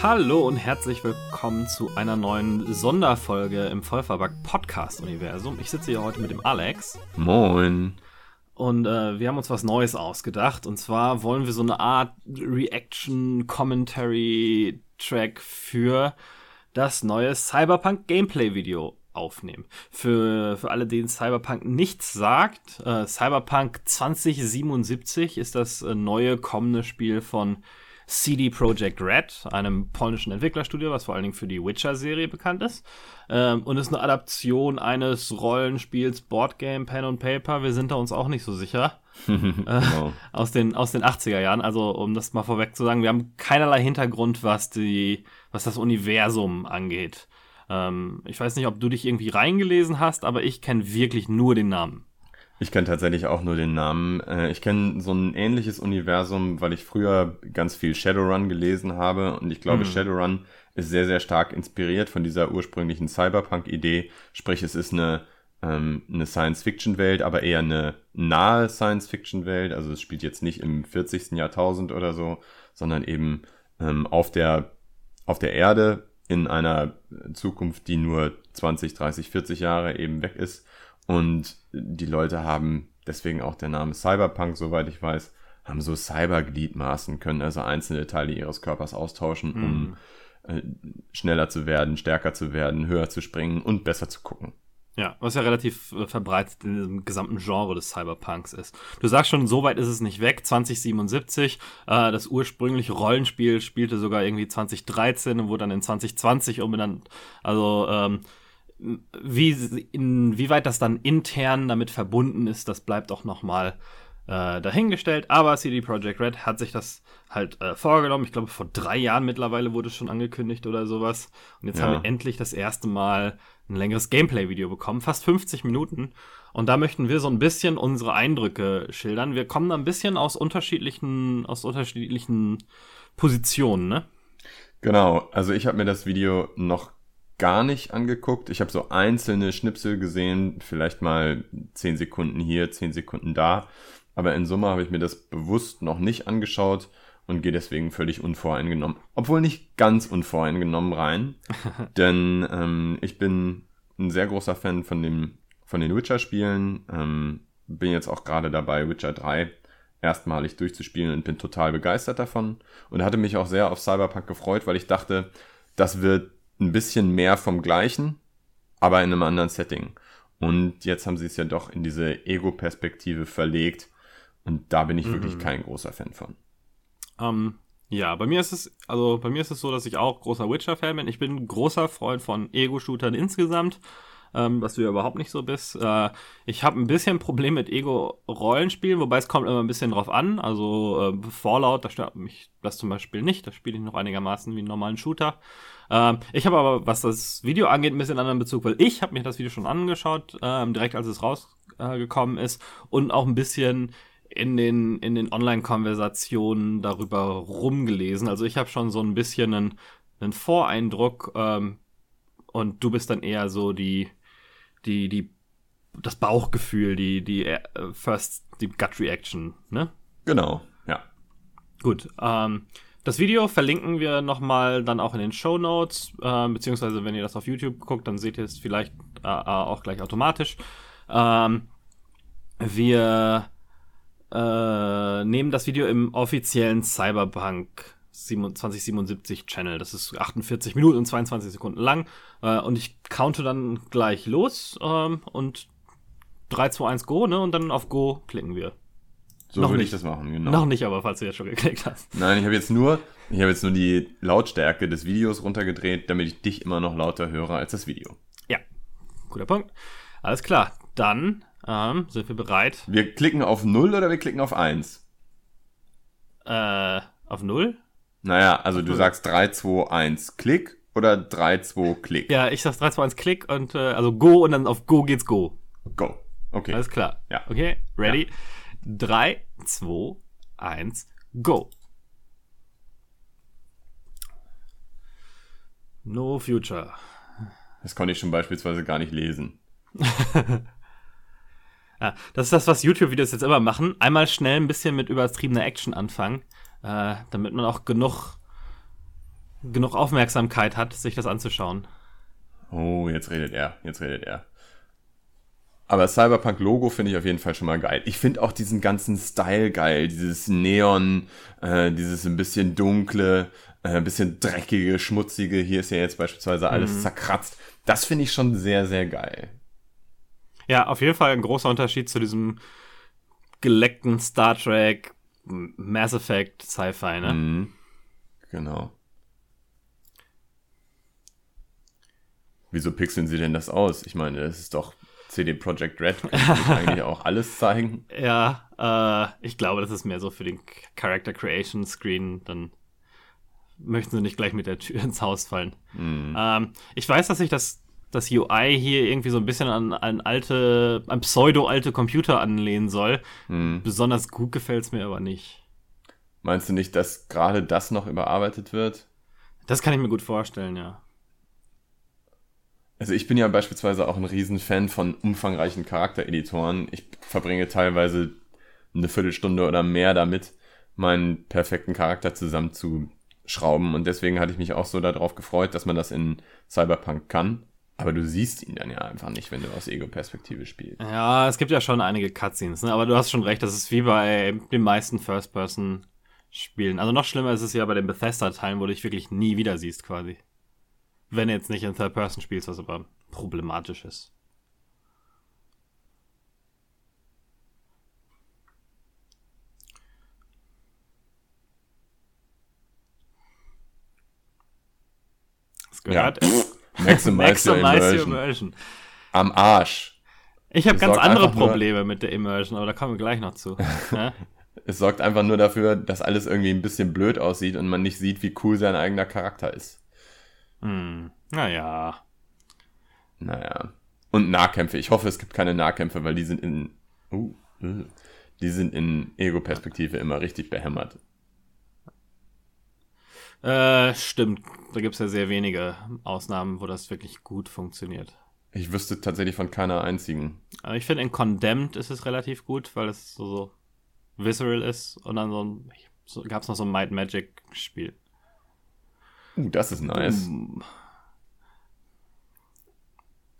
Hallo und herzlich willkommen zu einer neuen Sonderfolge im Vollverbackt Podcast Universum. Ich sitze hier heute mit dem Alex. Moin. Und äh, wir haben uns was Neues ausgedacht. Und zwar wollen wir so eine Art Reaction-Commentary-Track für das neue Cyberpunk-Gameplay-Video aufnehmen. Für, für alle, denen Cyberpunk nichts sagt, äh, Cyberpunk 2077 ist das äh, neue kommende Spiel von CD Projekt Red, einem polnischen Entwicklerstudio, was vor allen Dingen für die Witcher-Serie bekannt ist. Ähm, und ist eine Adaption eines Rollenspiels, Boardgame, Pen und Paper. Wir sind da uns auch nicht so sicher. äh, aus, den, aus den 80er Jahren. Also, um das mal vorweg zu sagen, wir haben keinerlei Hintergrund, was, die, was das Universum angeht. Ähm, ich weiß nicht, ob du dich irgendwie reingelesen hast, aber ich kenne wirklich nur den Namen. Ich kenne tatsächlich auch nur den Namen. Äh, ich kenne so ein ähnliches Universum, weil ich früher ganz viel Shadowrun gelesen habe und ich glaube, mhm. Shadowrun ist sehr, sehr stark inspiriert von dieser ursprünglichen Cyberpunk-Idee. Sprich, es ist eine, ähm, eine Science-Fiction-Welt, aber eher eine nahe Science-Fiction-Welt. Also es spielt jetzt nicht im 40. Jahrtausend oder so, sondern eben ähm, auf, der, auf der Erde in einer Zukunft, die nur 20, 30, 40 Jahre eben weg ist. Und die Leute haben, deswegen auch der Name Cyberpunk, soweit ich weiß, haben so Cybergliedmaßen, können also einzelne Teile ihres Körpers austauschen, mhm. um äh, schneller zu werden, stärker zu werden, höher zu springen und besser zu gucken. Ja, was ja relativ äh, verbreitet in diesem gesamten Genre des Cyberpunks ist. Du sagst schon, so weit ist es nicht weg. 2077, äh, das ursprüngliche Rollenspiel spielte sogar irgendwie 2013 und wurde dann in 2020 umbenannt. Also ähm, wie, inwieweit das dann intern damit verbunden ist, das bleibt auch nochmal äh, dahingestellt. Aber CD Projekt Red hat sich das halt äh, vorgenommen. Ich glaube, vor drei Jahren mittlerweile wurde es schon angekündigt oder sowas. Und jetzt ja. haben wir endlich das erste Mal ein längeres Gameplay-Video bekommen, fast 50 Minuten. Und da möchten wir so ein bisschen unsere Eindrücke schildern. Wir kommen da ein bisschen aus unterschiedlichen, aus unterschiedlichen Positionen, ne? Genau, also ich habe mir das Video noch gar nicht angeguckt. Ich habe so einzelne Schnipsel gesehen, vielleicht mal zehn Sekunden hier, zehn Sekunden da. Aber in Summe habe ich mir das bewusst noch nicht angeschaut und gehe deswegen völlig unvoreingenommen. Obwohl nicht ganz unvoreingenommen rein. denn ähm, ich bin ein sehr großer Fan von, dem, von den Witcher-Spielen. Ähm, bin jetzt auch gerade dabei, Witcher 3 erstmalig durchzuspielen und bin total begeistert davon. Und hatte mich auch sehr auf Cyberpunk gefreut, weil ich dachte, das wird ein bisschen mehr vom Gleichen, aber in einem anderen Setting. Und jetzt haben sie es ja doch in diese Ego-Perspektive verlegt. Und da bin ich mhm. wirklich kein großer Fan von. Ähm, ja, bei mir ist es, also bei mir ist es so, dass ich auch großer Witcher-Fan bin. Ich bin großer Freund von Ego-Shootern insgesamt ähm, was du ja überhaupt nicht so bist. Äh, ich habe ein bisschen Problem mit Ego-Rollenspielen, wobei es kommt immer ein bisschen drauf an. Also äh, Fallout, da stört mich das zum Beispiel nicht. Da spiele ich noch einigermaßen wie einen normalen Shooter. Ähm, ich habe aber, was das Video angeht, ein bisschen anderen Bezug, weil ich habe mir das Video schon angeschaut, ähm, direkt als es rausgekommen äh, ist und auch ein bisschen in den, in den Online-Konversationen darüber rumgelesen. Also ich habe schon so ein bisschen einen, einen Voreindruck ähm, und du bist dann eher so die, die, die, das Bauchgefühl, die, die äh, First, die Gut Reaction, ne? Genau, ja. Gut, ähm, das Video verlinken wir nochmal dann auch in den Show Notes, äh, beziehungsweise wenn ihr das auf YouTube guckt, dann seht ihr es vielleicht äh, äh auch gleich automatisch. Ähm, wir äh, nehmen das Video im offiziellen Cyberpunk 2077 Channel. Das ist 48 Minuten und 22 Sekunden lang. Äh, und ich counte dann gleich los ähm, und 3, 2, 1, Go, ne? Und dann auf Go klicken wir. So noch würde ich das machen, genau. Noch nicht, aber falls du jetzt schon geklickt hast. Nein, ich habe jetzt nur, ich habe jetzt nur die Lautstärke des Videos runtergedreht, damit ich dich immer noch lauter höre als das Video. Ja, guter Punkt. Alles klar, dann ähm, sind wir bereit. Wir klicken auf 0 oder wir klicken auf 1? Äh, auf 0? Naja, also du sagst 3, 2, 1, Klick oder 3, 2, Klick? Ja, ich sag 3, 2, 1, Klick und äh, also Go und dann auf Go geht's Go. Go. Okay. Alles klar. Ja. Okay, ready? Ja. 3, 2, 1, Go. No future. Das konnte ich schon beispielsweise gar nicht lesen. ja, das ist das, was YouTube-Videos jetzt immer machen. Einmal schnell ein bisschen mit übertriebener Action anfangen, äh, damit man auch genug, genug Aufmerksamkeit hat, sich das anzuschauen. Oh, jetzt redet er, jetzt redet er. Aber Cyberpunk-Logo finde ich auf jeden Fall schon mal geil. Ich finde auch diesen ganzen Style geil. Dieses Neon, äh, dieses ein bisschen dunkle, äh, ein bisschen dreckige, schmutzige. Hier ist ja jetzt beispielsweise alles mhm. zerkratzt. Das finde ich schon sehr, sehr geil. Ja, auf jeden Fall ein großer Unterschied zu diesem geleckten Star Trek, Mass Effect Sci-Fi, ne? Mhm. Genau. Wieso pixeln sie denn das aus? Ich meine, das ist doch CD Projekt Red. Kann eigentlich auch alles zeigen. Ja, äh, ich glaube, das ist mehr so für den Character Creation Screen. Dann möchten sie nicht gleich mit der Tür ins Haus fallen. Mhm. Ähm, ich weiß, dass sich das, das UI hier irgendwie so ein bisschen an, an alte, an pseudo-alte Computer anlehnen soll. Mhm. Besonders gut gefällt es mir aber nicht. Meinst du nicht, dass gerade das noch überarbeitet wird? Das kann ich mir gut vorstellen, ja. Also ich bin ja beispielsweise auch ein Riesenfan von umfangreichen Charaktereditoren. Ich verbringe teilweise eine Viertelstunde oder mehr damit, meinen perfekten Charakter zusammenzuschrauben. Und deswegen hatte ich mich auch so darauf gefreut, dass man das in Cyberpunk kann. Aber du siehst ihn dann ja einfach nicht, wenn du aus Ego-Perspektive spielst. Ja, es gibt ja schon einige Cutscenes, ne? aber du hast schon recht, das ist wie bei den meisten First-Person-Spielen. Also noch schlimmer ist es ja bei den Bethesda-Teilen, wo du dich wirklich nie wieder siehst quasi. Wenn du jetzt nicht in Third Person spielst, was aber problematisch ist. Das gehört. Ja. Maximize, Maximize Immersion. Immersion. Am Arsch. Ich habe ganz andere Probleme mit der Immersion, aber da kommen wir gleich noch zu. ja? Es sorgt einfach nur dafür, dass alles irgendwie ein bisschen blöd aussieht und man nicht sieht, wie cool sein eigener Charakter ist. Hm, naja. Naja. Und Nahkämpfe. Ich hoffe, es gibt keine Nahkämpfe, weil die sind in. Uh die sind in Ego-Perspektive immer richtig behämmert. Äh, stimmt. Da gibt es ja sehr wenige Ausnahmen, wo das wirklich gut funktioniert. Ich wüsste tatsächlich von keiner einzigen. Aber ich finde, in Condemned ist es relativ gut, weil es so, so visceral ist. Und dann so, ein, so gab es noch so ein Might Magic Spiel. Uh, das ist nice.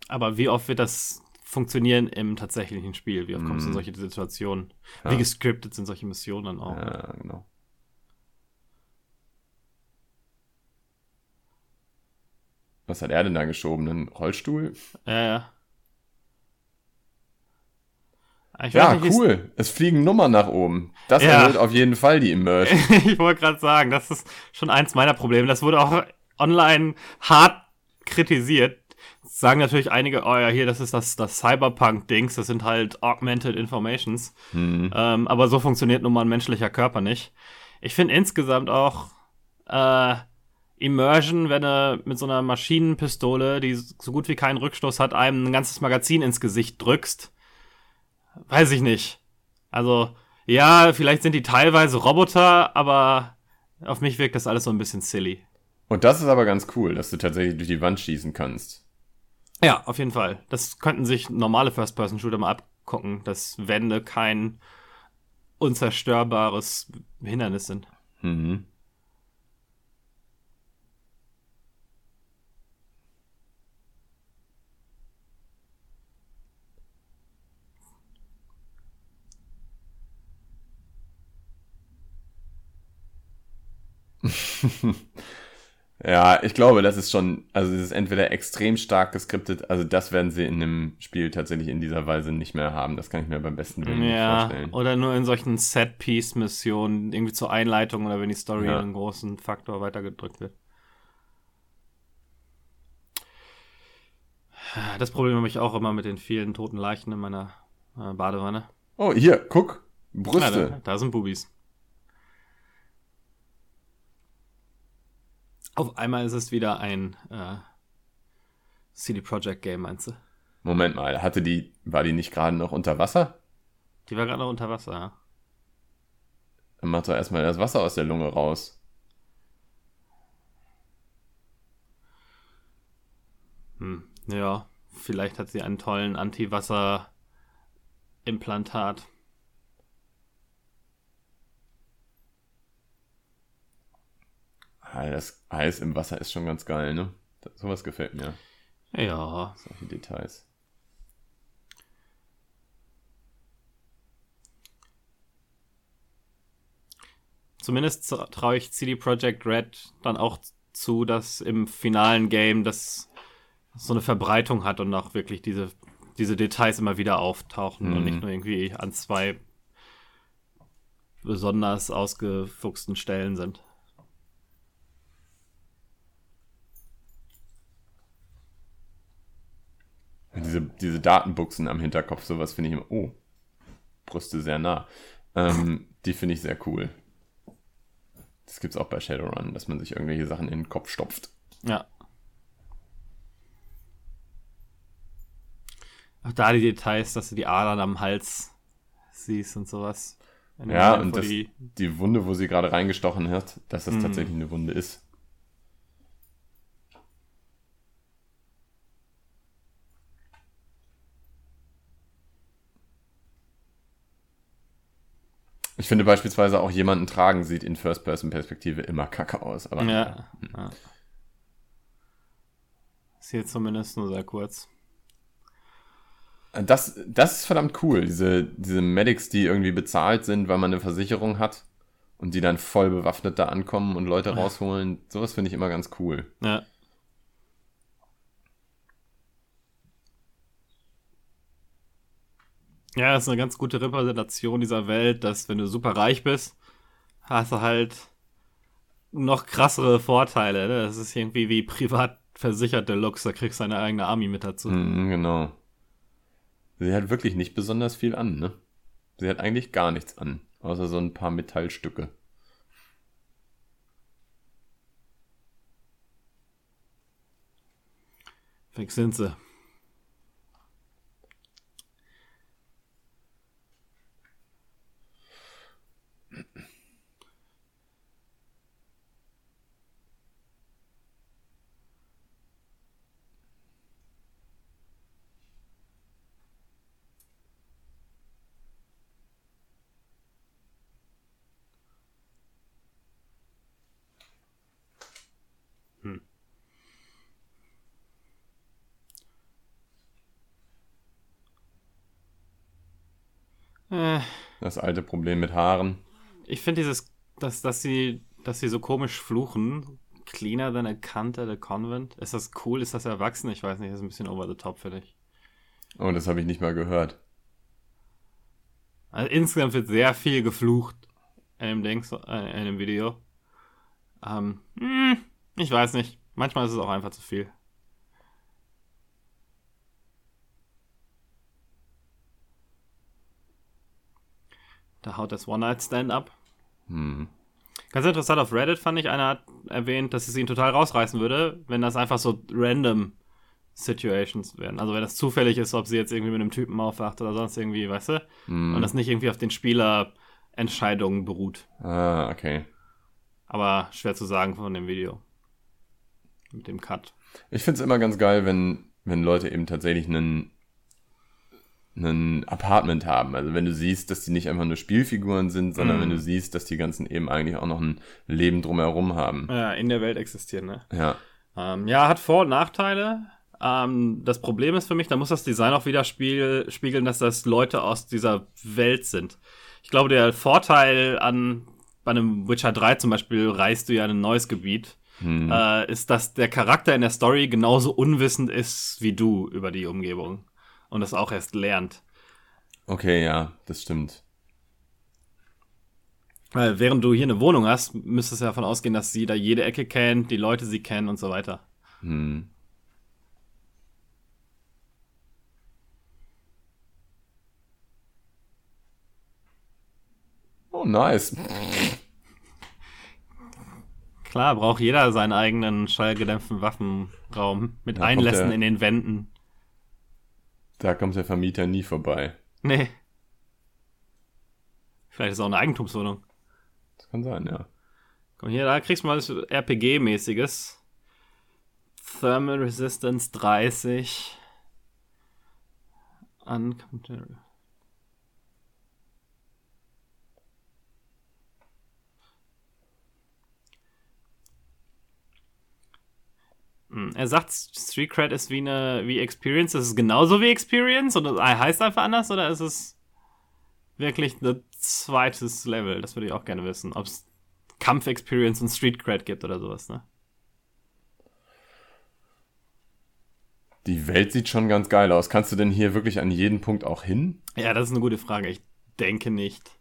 Aber wie oft wird das funktionieren im tatsächlichen Spiel? Wie oft kommst du in mm. solche Situationen? Ja. Wie gescriptet sind solche Missionen dann auch? Ja, genau. Was hat er denn da geschoben? Einen Rollstuhl? Ja, ja. ja, nicht, cool. Es fliegen Nummern nach oben. Das ja. erhöht auf jeden Fall die Immersion. ich wollte gerade sagen, das ist schon eins meiner Probleme. Das wurde auch online hart kritisiert. Sagen natürlich einige, oh ja, hier, das ist das, das Cyberpunk-Dings, das sind halt Augmented Informations. Mhm. Ähm, aber so funktioniert nun mal ein menschlicher Körper nicht. Ich finde insgesamt auch äh, Immersion, wenn du mit so einer Maschinenpistole, die so gut wie keinen Rückstoß hat, einem ein ganzes Magazin ins Gesicht drückst, weiß ich nicht. Also, ja, vielleicht sind die teilweise Roboter, aber auf mich wirkt das alles so ein bisschen silly. Und das ist aber ganz cool, dass du tatsächlich durch die Wand schießen kannst. Ja, auf jeden Fall. Das könnten sich normale First-Person-Shooter mal abgucken, dass Wände kein unzerstörbares Hindernis sind. Mhm. ja, ich glaube, das ist schon, also es ist entweder extrem stark geskriptet, also das werden sie in einem Spiel tatsächlich in dieser Weise nicht mehr haben. Das kann ich mir beim besten Willen ja, nicht vorstellen. Oder nur in solchen Set-Piece-Missionen, irgendwie zur Einleitung oder wenn die Story ja. einen großen Faktor weitergedrückt wird. Das Problem habe ich auch immer mit den vielen toten Leichen in meiner äh, Badewanne. Oh, hier, guck. Brüste. Ja, da, da sind Bubis. Auf einmal ist es wieder ein äh, CD Projekt Game, meinst du? Moment mal, hatte die, war die nicht gerade noch unter Wasser? Die war gerade noch unter Wasser, ja. Dann mach doch erstmal das Wasser aus der Lunge raus. Hm, ja, vielleicht hat sie einen tollen Anti-Wasser-Implantat. Das Eis im Wasser ist schon ganz geil, ne? Sowas gefällt mir. Ja. Solche Details. Zumindest traue ich CD Projekt Red dann auch zu, dass im finalen Game das so eine Verbreitung hat und auch wirklich diese, diese Details immer wieder auftauchen mhm. und nicht nur irgendwie an zwei besonders ausgefuchsten Stellen sind. Diese, diese Datenbuchsen am Hinterkopf, sowas finde ich immer, oh, Brüste sehr nah. Ähm, die finde ich sehr cool. Das gibt es auch bei Shadowrun, dass man sich irgendwelche Sachen in den Kopf stopft. Ja. Auch da die Details, dass du die Adern am Hals siehst und sowas. Ja, und das, die... die Wunde, wo sie gerade reingestochen hat, dass das mm. tatsächlich eine Wunde ist. Ich finde beispielsweise auch jemanden tragen sieht in First-Person-Perspektive immer kacke aus. Aber ja, ja. Sieht zumindest nur sehr kurz. Das, das ist verdammt cool. Diese, diese Medics, die irgendwie bezahlt sind, weil man eine Versicherung hat und die dann voll bewaffnet da ankommen und Leute rausholen. Sowas finde ich immer ganz cool. Ja. Ja, das ist eine ganz gute Repräsentation dieser Welt, dass wenn du super reich bist, hast du halt noch krassere Vorteile. Ne? Das ist irgendwie wie privat versicherte Lux, da kriegst du deine eigene Army mit dazu. Mhm, genau. Sie hat wirklich nicht besonders viel an, ne? Sie hat eigentlich gar nichts an, außer so ein paar Metallstücke. Weg sind sie. Äh, das alte Problem mit Haaren. Ich finde dieses, dass, dass sie, dass sie so komisch fluchen. Cleaner than a cunt at a convent. Ist das cool? Ist das erwachsen? Ich weiß nicht, das ist ein bisschen over the top für dich. Oh, das habe ich nicht mal gehört. Also insgesamt wird sehr viel geflucht in dem, Dings, äh, in dem Video. Ähm, hm, ich weiß nicht. Manchmal ist es auch einfach zu viel. Da haut das One-Night-Stand ab. Hm. Ganz interessant, auf Reddit fand ich, einer hat erwähnt, dass es ihn total rausreißen würde, wenn das einfach so random Situations wären. Also wenn das zufällig ist, ob sie jetzt irgendwie mit einem Typen aufwacht oder sonst irgendwie, weißt du? Hm. Und das nicht irgendwie auf den Spielerentscheidungen beruht. Ah, okay. Aber schwer zu sagen von dem Video. Mit dem Cut. Ich finde es immer ganz geil, wenn, wenn Leute eben tatsächlich einen ein Apartment haben. Also wenn du siehst, dass die nicht einfach nur Spielfiguren sind, sondern mm. wenn du siehst, dass die ganzen eben eigentlich auch noch ein Leben drumherum haben. Ja, in der Welt existieren, ne? Ja. Ähm, ja, hat Vor- und Nachteile. Ähm, das Problem ist für mich, da muss das Design auch wieder spiegeln, dass das Leute aus dieser Welt sind. Ich glaube, der Vorteil an bei einem Witcher 3 zum Beispiel reist du ja in ein neues Gebiet. Hm. Äh, ist, dass der Charakter in der Story genauso unwissend ist wie du über die Umgebung und das auch erst lernt. Okay, ja, das stimmt. Weil während du hier eine Wohnung hast, müsstest du davon ausgehen, dass sie da jede Ecke kennt, die Leute sie kennen und so weiter. Hm. Oh, nice. Klar, braucht jeder seinen eigenen schallgedämpften Waffenraum mit ja, Einlässen in den Wänden. Da kommt der Vermieter nie vorbei. Nee. Vielleicht ist es auch eine Eigentumswohnung. Das kann sein, ja. Komm hier, da kriegst du mal was RPG-mäßiges. Thermal Resistance 30. Uncompatible. Er sagt, Street Cred ist wie eine wie Experience. Ist es genauso wie Experience oder heißt einfach anders oder ist es wirklich ein zweites Level? Das würde ich auch gerne wissen. Ob es Kampf-Experience und Street Cred gibt oder sowas, ne? Die Welt sieht schon ganz geil aus. Kannst du denn hier wirklich an jeden Punkt auch hin? Ja, das ist eine gute Frage. Ich denke nicht.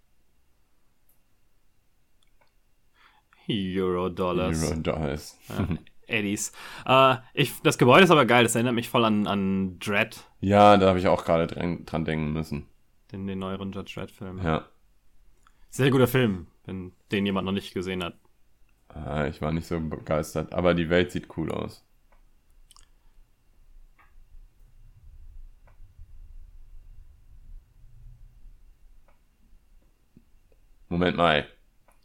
Euro-Dollars. Euro Dollars. Eddies. Äh, ich, das Gebäude ist aber geil. Das erinnert mich voll an, an Dread, Ja, da habe ich auch gerade dran, dran denken müssen. den, den neueren Judge Dredd-Film. Ja. Sehr guter Film, wenn den jemand noch nicht gesehen hat. Ah, Ich war nicht so begeistert, aber die Welt sieht cool aus. Moment mal.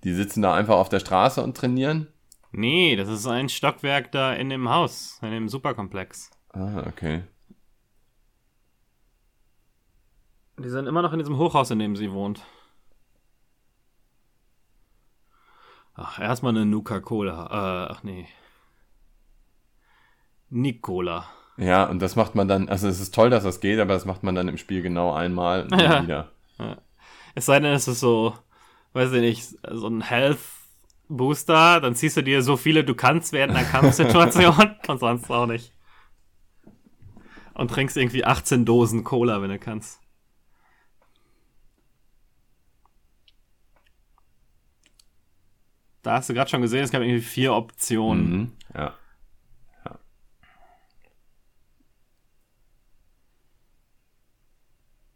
Die sitzen da einfach auf der Straße und trainieren? Nee, das ist ein Stockwerk da in dem Haus, in dem Superkomplex. Ah, okay. Die sind immer noch in diesem Hochhaus, in dem sie wohnt. Ach, erstmal eine Nuka-Cola. Äh, ach nee. Nicola. Ja, und das macht man dann, also es ist toll, dass das geht, aber das macht man dann im Spiel genau einmal und dann Ja. wieder. Es sei denn, es ist so, weiß ich nicht, so ein Health Booster, dann ziehst du dir so viele du kannst während einer Kampfsituation und sonst auch nicht. Und trinkst irgendwie 18 Dosen Cola, wenn du kannst. Da hast du gerade schon gesehen, es gab irgendwie vier Optionen. Mhm. Ja. ja.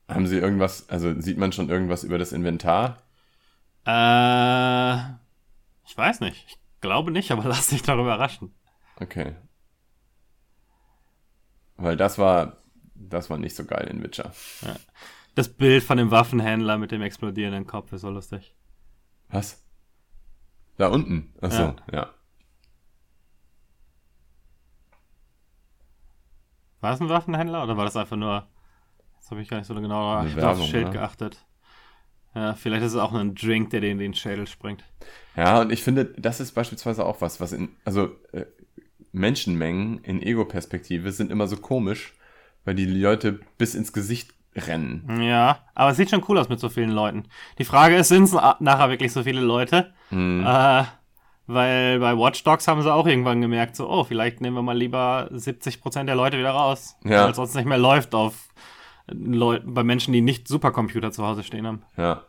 Haben sie irgendwas, also sieht man schon irgendwas über das Inventar? Äh, ich weiß nicht. Ich glaube nicht, aber lass dich darüber überraschen. Okay. Weil das war, das war nicht so geil in Witcher. Das Bild von dem Waffenhändler mit dem explodierenden Kopf ist so lustig. Was? Da unten? Achso, Ja. ja. War es ein Waffenhändler oder war das einfach nur. Jetzt habe ich gar nicht so genau auf das Schild geachtet. Ja, vielleicht ist es auch ein Drink, der dir in den Schädel springt. Ja, und ich finde, das ist beispielsweise auch was, was in, also äh, Menschenmengen in Ego-Perspektive sind immer so komisch, weil die Leute bis ins Gesicht rennen. Ja, aber es sieht schon cool aus mit so vielen Leuten. Die Frage ist, sind es nachher wirklich so viele Leute? Hm. Äh, weil bei Watch Dogs haben sie auch irgendwann gemerkt, so, oh, vielleicht nehmen wir mal lieber 70% der Leute wieder raus. Ja. Weil es sonst nicht mehr läuft auf Leu bei Menschen, die nicht Supercomputer zu Hause stehen haben. Ja.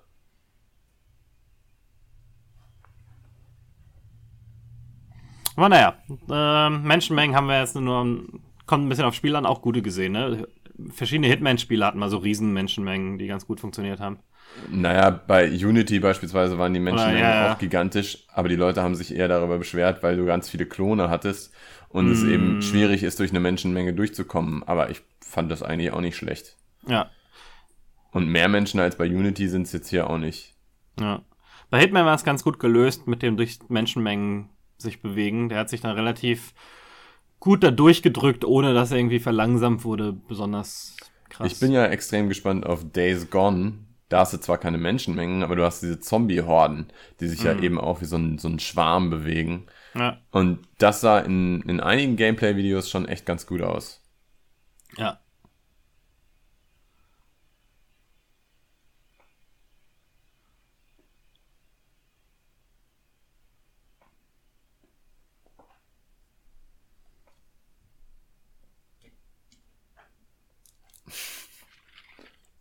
Aber naja, äh, Menschenmengen haben wir jetzt nur, kommt ein bisschen aufs Spiel an, auch gute gesehen, ne? Verschiedene Hitman-Spiele hatten mal so riesen Menschenmengen, die ganz gut funktioniert haben. Naja, bei Unity beispielsweise waren die Menschenmengen Oder, ja, ja. auch gigantisch, aber die Leute haben sich eher darüber beschwert, weil du ganz viele Klone hattest und es Mm. eben schwierig ist, durch eine Menschenmenge durchzukommen. Aber ich fand das eigentlich auch nicht schlecht. Ja, Und mehr Menschen als bei Unity sind es jetzt hier auch nicht. ja. Bei Hitman war es ganz gut gelöst mit dem durch Menschenmengen sich bewegen. Der hat sich dann relativ gut da durchgedrückt, ohne dass er irgendwie verlangsamt wurde, besonders krass. Ich bin ja extrem gespannt auf Days Gone. Da hast du zwar keine Menschenmengen, aber du hast diese Zombie-Horden, die sich ja Mhm. eben auch wie so ein, so ein Schwarm bewegen. ja, Und das sah in, in einigen Gameplay-Videos schon echt ganz gut aus. ja.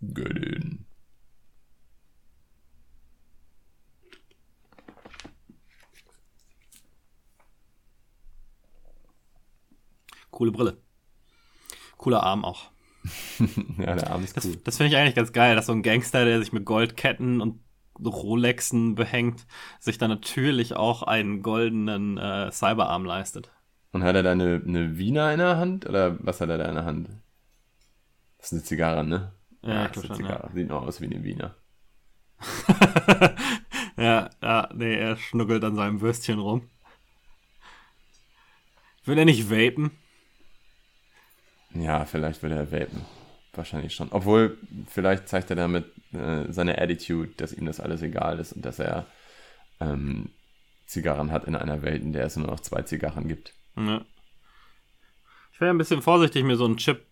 Good. Coole Brille. Cooler Arm auch. Ja, der Arm ist Das, cool. das finde ich eigentlich ganz geil, dass so ein Gangster, der sich mit Goldketten und Rolexen behängt, sich dann natürlich auch einen goldenen äh, Cyberarm leistet. Und hat er da eine, eine Wiener in der Hand? Oder was hat er da in der Hand? Das ist eine Zigarre, ne? Ja, das ist schon, Zigarre. Sieht noch aus wie eine Wiener. ja, ja, nee, er schnuggelt an seinem Würstchen rum. Will er nicht vapen? Ja, vielleicht würde er vapen. Wahrscheinlich schon. Obwohl, vielleicht zeigt er damit äh, seine Attitude, dass ihm das alles egal ist und dass er ähm, Zigarren hat in einer Welt, in der es nur noch zwei Zigarren gibt. Ja. Ich wäre ein bisschen vorsichtig, mir so einen Chip,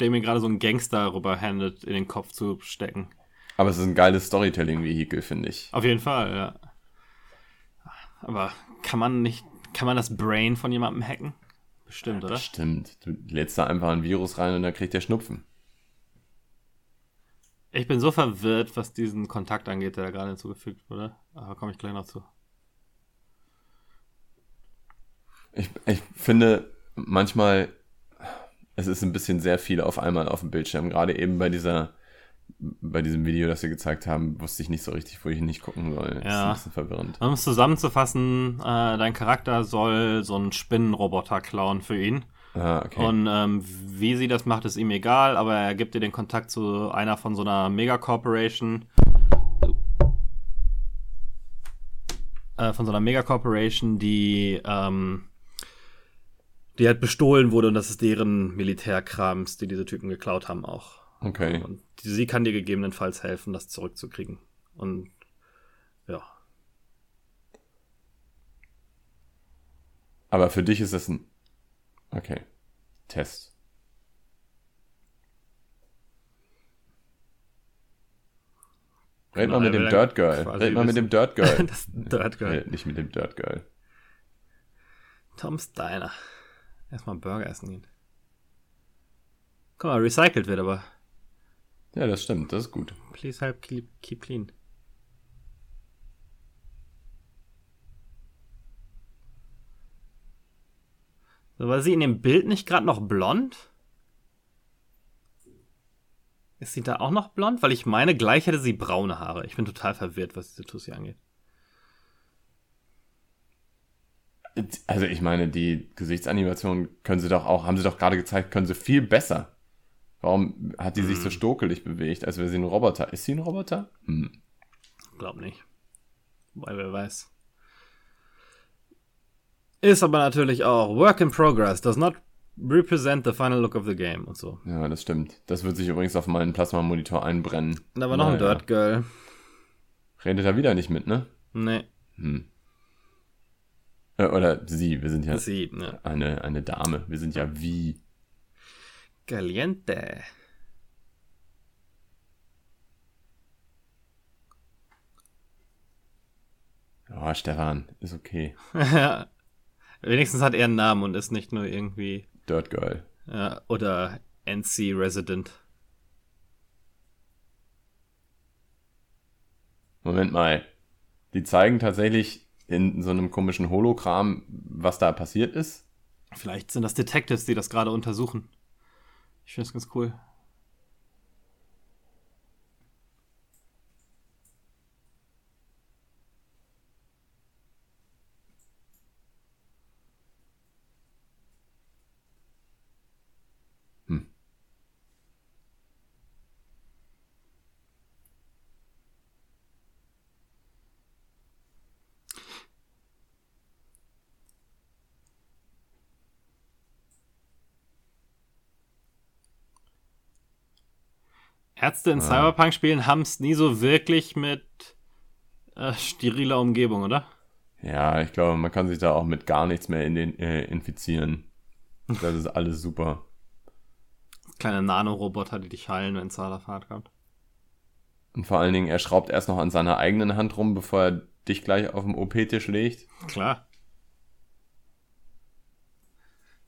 der mir gerade so ein Gangster rüberhandet, in den Kopf zu stecken. Aber es ist ein geiles Storytelling-Vehikel, finde ich. Auf jeden Fall, ja. Aber kann man nicht, kann man das Brain von jemandem hacken? Bestimmt, oder? Stimmt. Du lädst da einfach ein Virus rein und dann kriegt der Schnupfen. Ich bin so verwirrt, was diesen Kontakt angeht, der da gerade hinzugefügt wurde. Aber komme ich gleich noch zu. Ich, ich finde manchmal, es ist ein bisschen sehr viel auf einmal auf dem Bildschirm. Gerade eben bei dieser, bei diesem Video, das wir gezeigt haben, wusste ich nicht so richtig, wo ich nicht gucken soll. Das ist Ja. ein bisschen verwirrend. Um es zusammenzufassen, äh, dein Charakter soll so einen Spinnenroboter klauen für ihn. Ah, okay. Und ähm, wie sie das macht, ist ihm egal, aber er gibt dir den Kontakt zu einer von so einer Megacorporation. Äh, von so einer Megacorporation, die, ähm, die halt bestohlen wurde und das ist deren Militärkrams, die diese Typen geklaut haben auch. okay. Und sie kann dir gegebenenfalls helfen, das zurückzukriegen. Und ja. Aber für dich ist das ein. Okay. Test. Red mal Genau, mit dem Dirt Girl. Red mal mit dem Dirt Girl. das Dirt Girl. Nee, nicht mit dem Dirt Girl. Tom's Diner. Erstmal Burger essen gehen. Guck mal, recycelt wird aber. Ja, das stimmt. Das ist gut. Please help keep, keep clean. So, war sie in dem Bild nicht gerade noch blond? Ist sie da auch noch blond? Weil ich meine, gleich hätte sie braune Haare. Ich bin total verwirrt, was diese Tussi angeht. Also ich meine, die Gesichtsanimation können sie doch auch, haben sie doch gerade gezeigt, können sie viel besser. Warum hat die sich so stokelig bewegt, als wäre sie ein Roboter? Ist sie ein Roboter? Hm. Glaub nicht. Weil wer weiß. Ist aber natürlich auch Work in Progress, does not represent the final look of the game und so. Ja, das stimmt. Das wird sich übrigens auf meinen Plasma-Monitor einbrennen. Da war noch ein Naja. Dirt Girl. Redet er wieder nicht mit, ne? Nee, Hm. Äh, oder sie, wir sind ja sie, ne. eine, eine Dame. Wir sind ja wie. Caliente. Oh, Stefan, ist okay. Wenigstens hat er einen Namen und ist nicht nur irgendwie Dirt Girl. ja, oder NC Resident. Moment mal. Die zeigen tatsächlich in so einem komischen Hologramm, was da passiert ist. Vielleicht sind das Detectives, die das gerade untersuchen. Ich finde das ganz cool. Ärzte in Cyberpunk-Spielen haben es nie so wirklich mit äh, steriler Umgebung, oder? Ja, ich glaube, man kann sich da auch mit gar nichts mehr in den, äh, infizieren. Das ist alles super. Kleine Nanoroboter, die dich heilen, wenn Zahlerfahrt kommt. Und vor allen Dingen, er schraubt erst noch an seiner eigenen Hand rum, bevor er dich gleich auf dem OP-Tisch legt. Klar.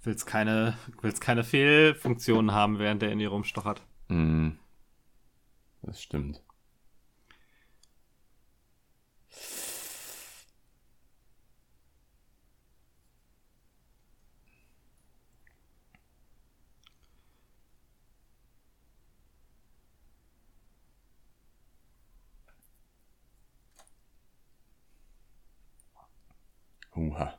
Willst keine, willst keine Fehlfunktionen haben, während der in dir rumstochert. Hm. Das stimmt. Uha.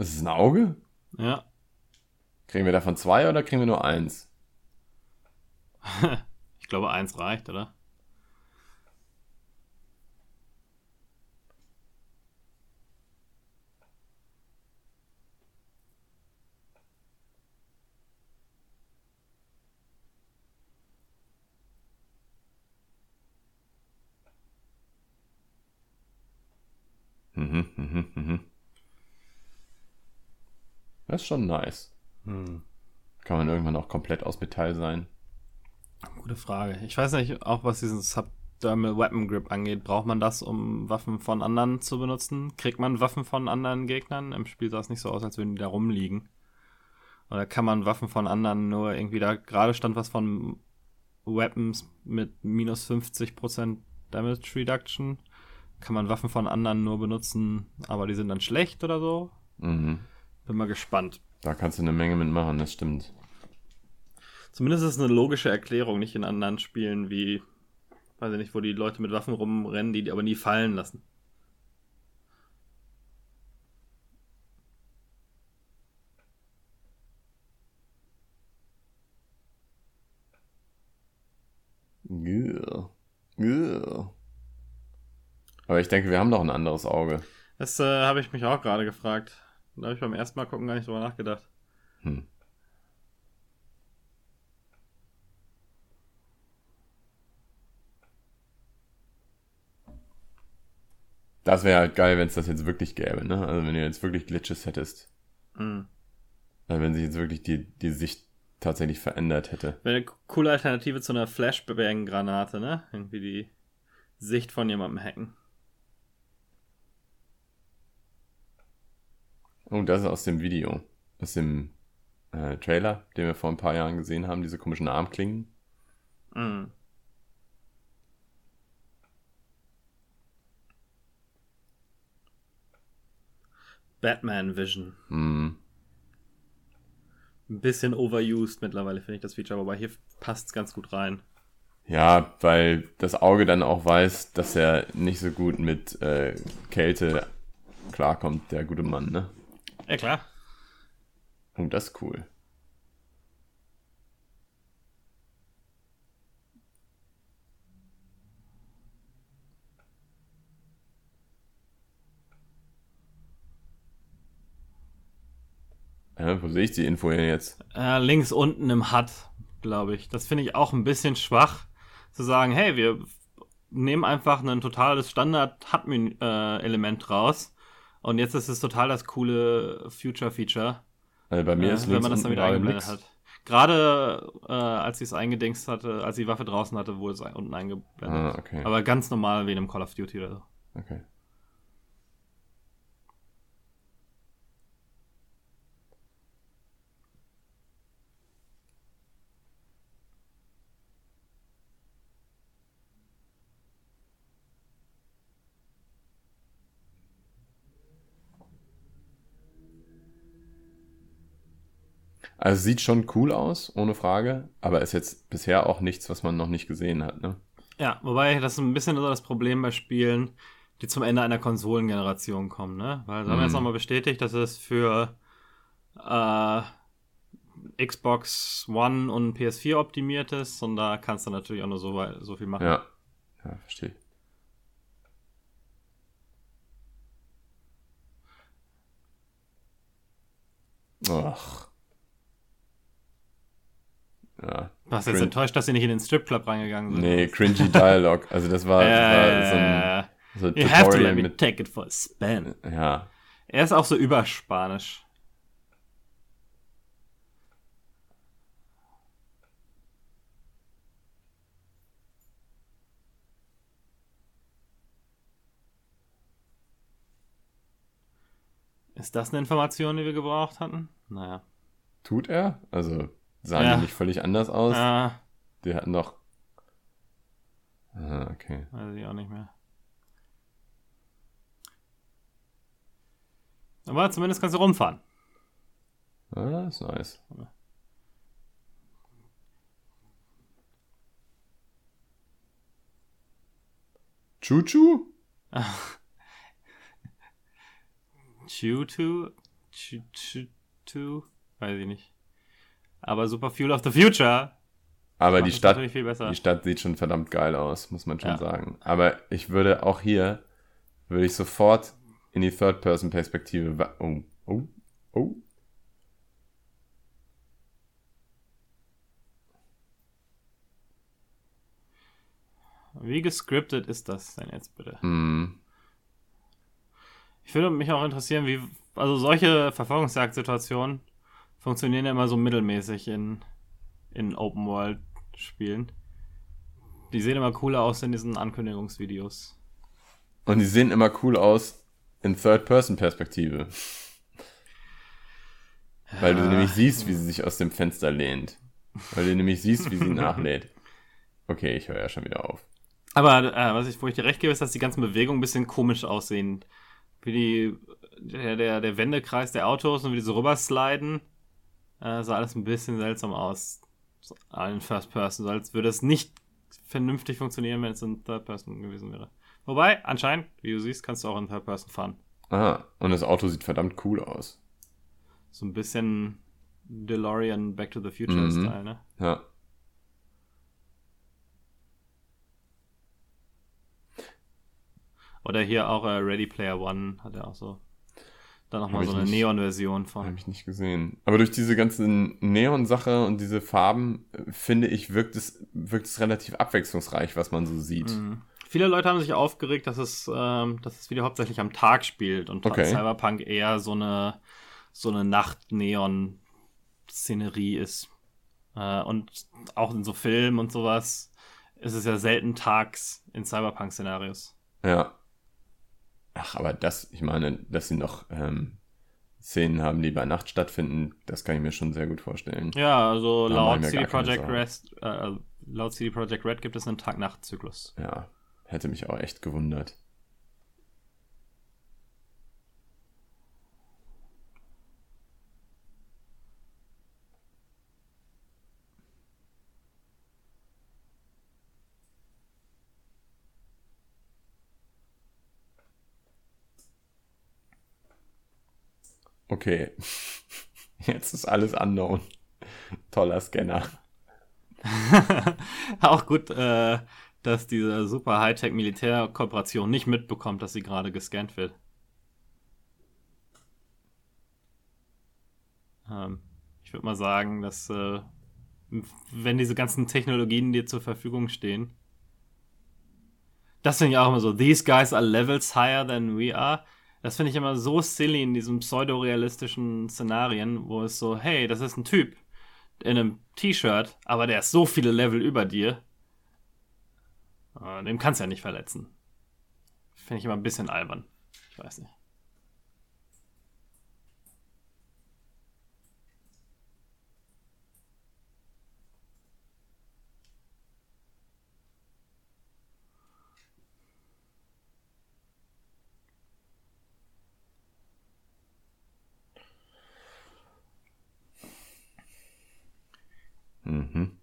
Das ist ein Auge? Ja. Kriegen wir davon zwei oder kriegen wir nur eins? Ich glaube, eins reicht, oder? Mhm, mhm, mhm. Das ist schon nice. Hm. Kann man irgendwann auch komplett aus Metall sein? Gute Frage. Ich weiß nicht, auch was diesen Subdermal Weapon Grip angeht, braucht man das, um Waffen von anderen zu benutzen? Kriegt man Waffen von anderen Gegnern? Im Spiel sah es nicht so aus, als würden die da rumliegen. Oder kann man Waffen von anderen nur irgendwie da gerade stand was von Weapons mit minus 50% Damage Reduction? Kann man Waffen von anderen nur benutzen, aber die sind dann schlecht oder so? Mhm. Bin mal gespannt. Da kannst du eine Menge mitmachen, das stimmt. Zumindest ist es eine logische Erklärung, nicht in anderen Spielen wie, weiß ich nicht, wo die Leute mit Waffen rumrennen, die die aber nie fallen lassen. Yeah. Yeah. Aber ich denke, wir haben noch ein anderes Auge. Das äh, habe ich mich auch gerade gefragt. Da habe ich beim ersten Mal gucken gar nicht drüber nachgedacht. Hm. Das wäre halt geil, wenn es das jetzt wirklich gäbe, ne? Also wenn du jetzt wirklich Glitches hättest. Mhm. Also wenn sich jetzt wirklich die, die Sicht tatsächlich verändert hätte. Wäre eine coole Alternative zu einer Flashbang-Granate, ne? Irgendwie die Sicht von jemandem hacken. Oh, das ist aus dem Video. Aus dem äh, Trailer, den wir vor ein paar Jahren gesehen haben, diese komischen Armklingen. Mhm. Batman Vision. Hm. Ein bisschen overused mittlerweile, finde ich das Feature, aber hier passt es ganz gut rein. Ja, weil das Auge dann auch weiß, dass er nicht so gut mit äh, Kälte klarkommt, der gute Mann, ne? Ja, klar. Oh, das ist cool. Ja, wo sehe ich die Info denn jetzt? Äh, links unten im HUD, glaube ich. Das finde ich auch ein bisschen schwach, zu sagen, hey, wir nehmen einfach ein totales Standard-HUD-Element raus und jetzt ist es total das coole Future-Feature. Also bei mir äh, ist wenn man das dann wieder gerade eingeblendet nix. hat. Gerade äh, als sie es eingedingst hatte, als die Waffe draußen hatte, wurde es unten eingeblendet. Ah, okay. Aber ganz normal wie in einem Call of Duty oder so. Okay. Also sieht schon cool aus, ohne Frage, aber ist jetzt bisher auch nichts, was man noch nicht gesehen hat, ne? Ja, wobei das ist ein bisschen so das Problem bei Spielen, die zum Ende einer Konsolengeneration kommen, ne? Weil sie haben Mhm. jetzt nochmal bestätigt, dass es für äh, Xbox One und PS4 optimiert ist und da kannst du natürlich auch nur so, so viel machen. Ja. Ja, verstehe. Ach. Ja. Warst du jetzt enttäuscht, dass sie nicht in den Stripclub reingegangen sind? Nee, cringy Dialog. Also das war, das war so ein, äh, so ein you have to let me take it for a spin. Ja. Er ist auch so überspanisch. Ist das eine Information, die wir gebraucht hatten? Naja. Tut er? Also sahen Ja. nicht völlig anders aus? Ah, Die hatten noch. Ah, okay. weiß ich auch nicht mehr. Aber zumindest kannst du rumfahren. Ah, das ist nice. Chuchu? Choo-Choo? Choo-Choo? Weiß ich nicht. Aber Super Fuel of the Future. Aber die Stadt, natürlich viel besser. die Stadt sieht schon verdammt geil aus, muss man schon Ja. sagen. Aber ich würde auch hier, würde ich sofort in die Third-Person-Perspektive. Oh, oh, oh. Wie gescriptet ist das denn jetzt bitte? Hm. Ich Ich würde mich auch interessieren, wie, also solche Verfolgungsjagd-Situationen funktionieren ja immer so mittelmäßig in, in Open-World-Spielen. Die sehen immer cooler aus in diesen Ankündigungsvideos. Und die sehen immer cool aus in Third-Person-Perspektive. Ja. Weil du nämlich siehst, wie sie sich aus dem Fenster lehnt. Weil du nämlich siehst, wie sie nachlädt. Okay, ich höre ja schon wieder auf. Aber äh, was ich, wo ich dir recht gebe, ist, dass die ganzen Bewegungen ein bisschen komisch aussehen. Wie die, der, der, der Wendekreis der Autos und wie die so rübersliden. Äh, sah alles ein bisschen seltsam aus. So, in First Person. So als würde es nicht vernünftig funktionieren, wenn es in Third Person gewesen wäre. Wobei, anscheinend, wie du siehst, kannst du auch in Third Person fahren. Ah, und das Auto sieht verdammt cool aus. So ein bisschen DeLorean Back to the Future mhm. Style, ne? Ja. Oder hier auch äh, Ready Player One hat er auch so. Da nochmal so eine Neon-Version von. Habe ich nicht gesehen. Aber durch diese ganzen Neon-Sache und diese Farben, äh, finde ich, wirkt es, wirkt es relativ abwechslungsreich, was man so sieht. Mhm. Viele Leute haben sich aufgeregt, dass es, ähm, dass das Video hauptsächlich am Tag spielt und okay. Cyberpunk eher so eine, so eine Nacht-Neon-Szenerie ist. Äh, und auch in so Filmen und sowas ist es ja selten tags in Cyberpunk-Szenarios. Ja. Ach, aber das, ich meine, dass sie noch ähm, Szenen haben, die bei Nacht stattfinden, das kann ich mir schon sehr gut vorstellen. Ja, also laut CD Projekt Red, äh, laut CD Projekt Red gibt es einen Tag-Nacht-Zyklus. Ja, hätte mich auch echt gewundert. Okay. Jetzt ist alles unknown. Toller Scanner. Auch gut, äh, dass diese super Hightech Militärkooperation nicht mitbekommt, dass sie gerade gescannt wird. Ähm, ich würde mal sagen, dass äh, wenn diese ganzen Technologien dir zur Verfügung stehen, das finde ich auch immer so. These guys are levels higher than we are. Das finde ich immer so silly in diesen pseudorealistischen Szenarien, wo es so, hey, das ist ein Typ in einem T-Shirt, aber der ist so viele Level über dir. Äh, dem kannst du ja nicht verletzen. Finde ich immer ein bisschen albern. Ich weiß nicht. Mhm.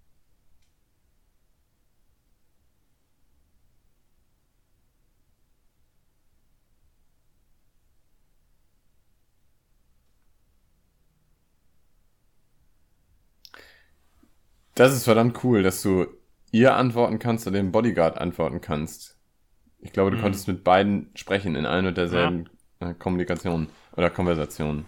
Das ist verdammt cool, dass du ihr antworten kannst oder dem Bodyguard antworten kannst. Ich glaube, du mhm. konntest mit beiden sprechen in einer und derselben ja. Äh, Kommunikation oder Konversation.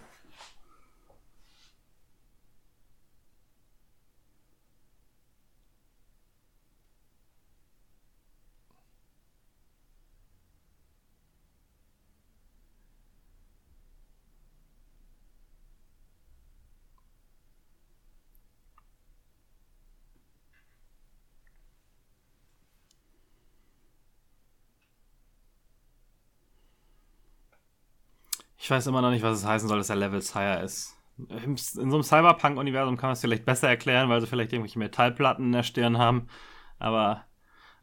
Ich weiß immer noch nicht, was es heißen soll, dass er Levels higher ist. In so einem Cyberpunk-Universum kann man es vielleicht besser erklären, weil sie vielleicht irgendwelche Metallplatten in der Stirn haben. Aber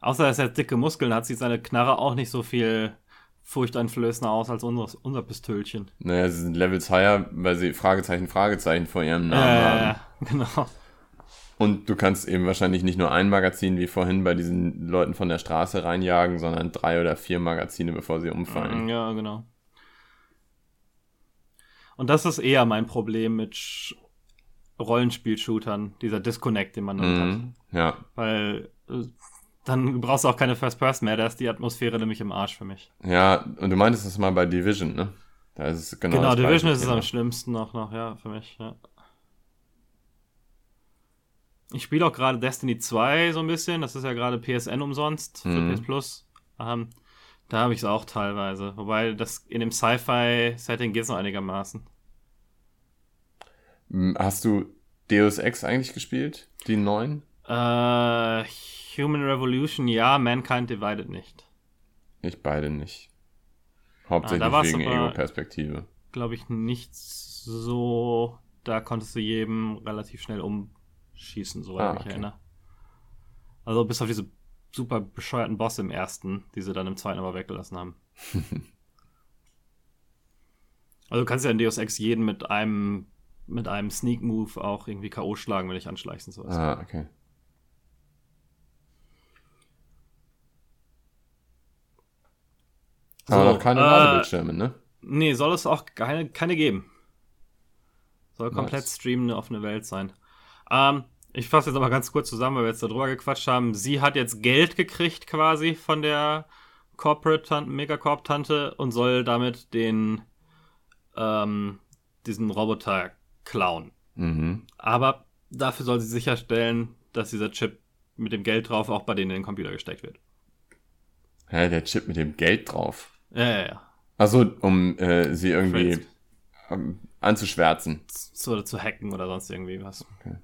außer dass er dicke Muskeln hat, sieht seine Knarre auch nicht so viel furchteinflößender aus als unser, unser Pistölchen. Naja, sie sind Levels higher, weil sie Fragezeichen, Fragezeichen vor ihrem Namen äh, haben. Ja, genau. Und du kannst eben wahrscheinlich nicht nur ein Magazin wie vorhin bei diesen Leuten von der Straße reinjagen, sondern drei oder vier Magazine, bevor sie umfallen. Ja, genau. Und das ist eher mein Problem mit Rollenspiel-Shootern, dieser Disconnect, den man dann mhm, hat. Ja. Weil äh, dann brauchst du auch keine First Person mehr, da ist die Atmosphäre nämlich im Arsch für mich. Ja, und du meintest das mal bei Division, ne? Da ist es genau. Genau, Division ist es am schlimmsten noch, noch, ja, für mich, ja. Ich spiele auch gerade Destiny 2 so ein bisschen, das ist ja gerade PSN umsonst für mhm. PS Plus. Ähm, Da habe ich es auch teilweise. Wobei das in dem Sci-Fi-Setting geht es noch einigermaßen. Hm, hast du Deus Ex eigentlich gespielt? Die neuen? Äh, Human Revolution ja, Mankind Divided nicht. Ich beide nicht. Hauptsächlich Ah, da war's wegen Ego-Perspektive. Glaube ich nicht so. Da konntest du jedem relativ schnell umschießen, soweit Ah, ich mich okay. erinnere. Also bis auf diese super bescheuerten Bosse im ersten, die sie dann im zweiten aber weggelassen haben. also du kannst ja in Deus Ex jeden mit einem mit einem Sneak Move auch irgendwie K.O. schlagen, wenn du dich anschleichst und sowas. Ah, okay. Aber noch keine äh, Ladebildschirme, ne? Nee, soll es auch keine, keine geben. Soll komplett Nice. streamende offene Welt sein. Ähm, ich fasse jetzt aber ganz kurz zusammen, weil wir jetzt darüber gequatscht haben. Sie hat jetzt Geld gekriegt quasi von der Corporate Megacorp Tante und soll damit den ähm, diesen Roboter klauen. Mhm. Aber dafür soll sie sicherstellen, dass dieser Chip mit dem Geld drauf auch bei denen in den Computer gesteckt wird. Hä, der Chip mit dem Geld drauf. Ja, ja, ja. Also, um äh, sie irgendwie ähm, anzuschwärzen. zu, zu hacken oder sonst irgendwie was. Okay.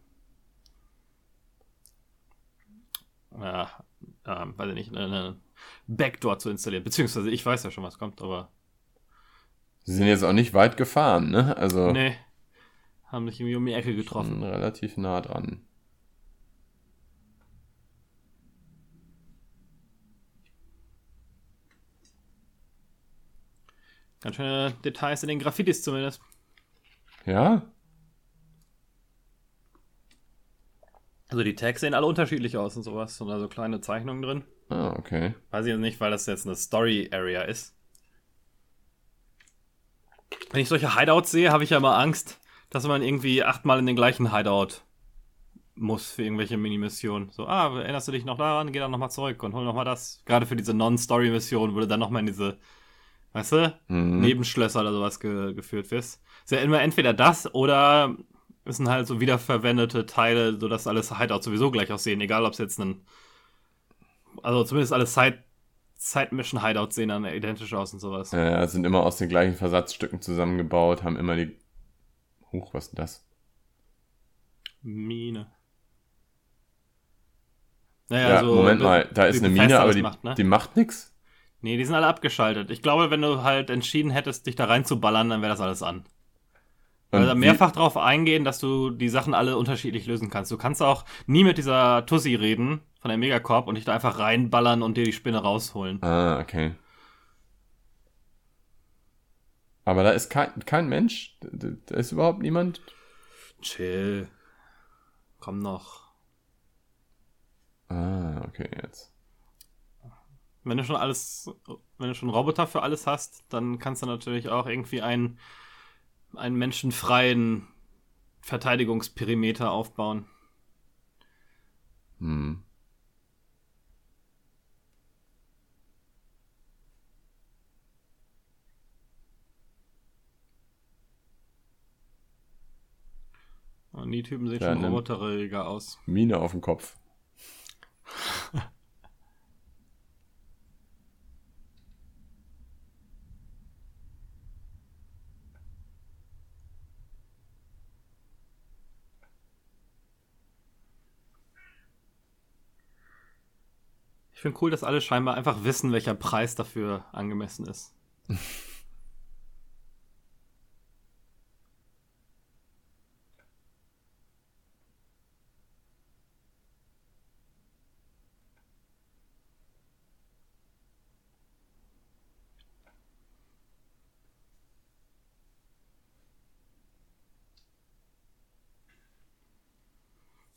Ja, ähm, weiß ich nicht, eine, Backdoor zu installieren. Beziehungsweise ich weiß ja schon, was kommt, aber Sie sind jetzt auch nicht weit gefahren, ne? Also nee, haben sich irgendwie um die Ecke getroffen. relativ nah dran. Ganz schöne Details in den Graffitis zumindest. Ja? Also die Tags sehen alle unterschiedlich aus und sowas. Und da so kleine Zeichnungen drin. Ah, okay. Weiß ich jetzt nicht, weil das jetzt eine Story-Area ist. Wenn ich solche Hideouts sehe, habe ich ja immer Angst, dass man irgendwie achtmal in den gleichen Hideout muss für irgendwelche Minimissionen. So, ah, erinnerst du dich noch daran? Geh dann nochmal zurück und hol nochmal das. Gerade für diese Non-Story-Mission, wo du dann nochmal in diese, weißt du, Mhm. Nebenschlösser oder sowas ge geführt wirst. Ist ja immer entweder das oder es sind halt so wiederverwendete Teile, sodass alles Hideouts sowieso gleich aussehen, egal ob es jetzt ein. Also zumindest alle Side, Side Mission Hideouts sehen dann identisch aus und sowas. Äh, sind immer aus den gleichen Versatzstücken zusammengebaut, haben immer die. Huch, was ist denn das? Mine. Naja, Ja, also, Moment mal, da ist eine Mine, aber die macht, ne? die macht nix. Nee, die sind alle abgeschaltet. Ich glaube, wenn du halt entschieden hättest, dich da reinzuballern, dann wäre das alles an. Also mehrfach drauf eingehen, dass du die Sachen alle unterschiedlich lösen kannst. Du kannst auch nie mit dieser Tussi reden von der Megacorp und dich da einfach reinballern und dir die Spinne rausholen. Ah, okay. Aber da ist kein, kein Mensch? Da, da ist überhaupt niemand? Chill. Komm noch. Ah, okay, jetzt. Wenn du schon alles, wenn du schon Roboter für alles hast, dann kannst du natürlich auch irgendwie einen, einen menschenfreien Verteidigungsperimeter aufbauen. Hm. Und die Typen sehen Ja, schon roboteriger aus. Mine auf dem Kopf. Finde cool, dass alle scheinbar einfach wissen, welcher Preis dafür angemessen ist.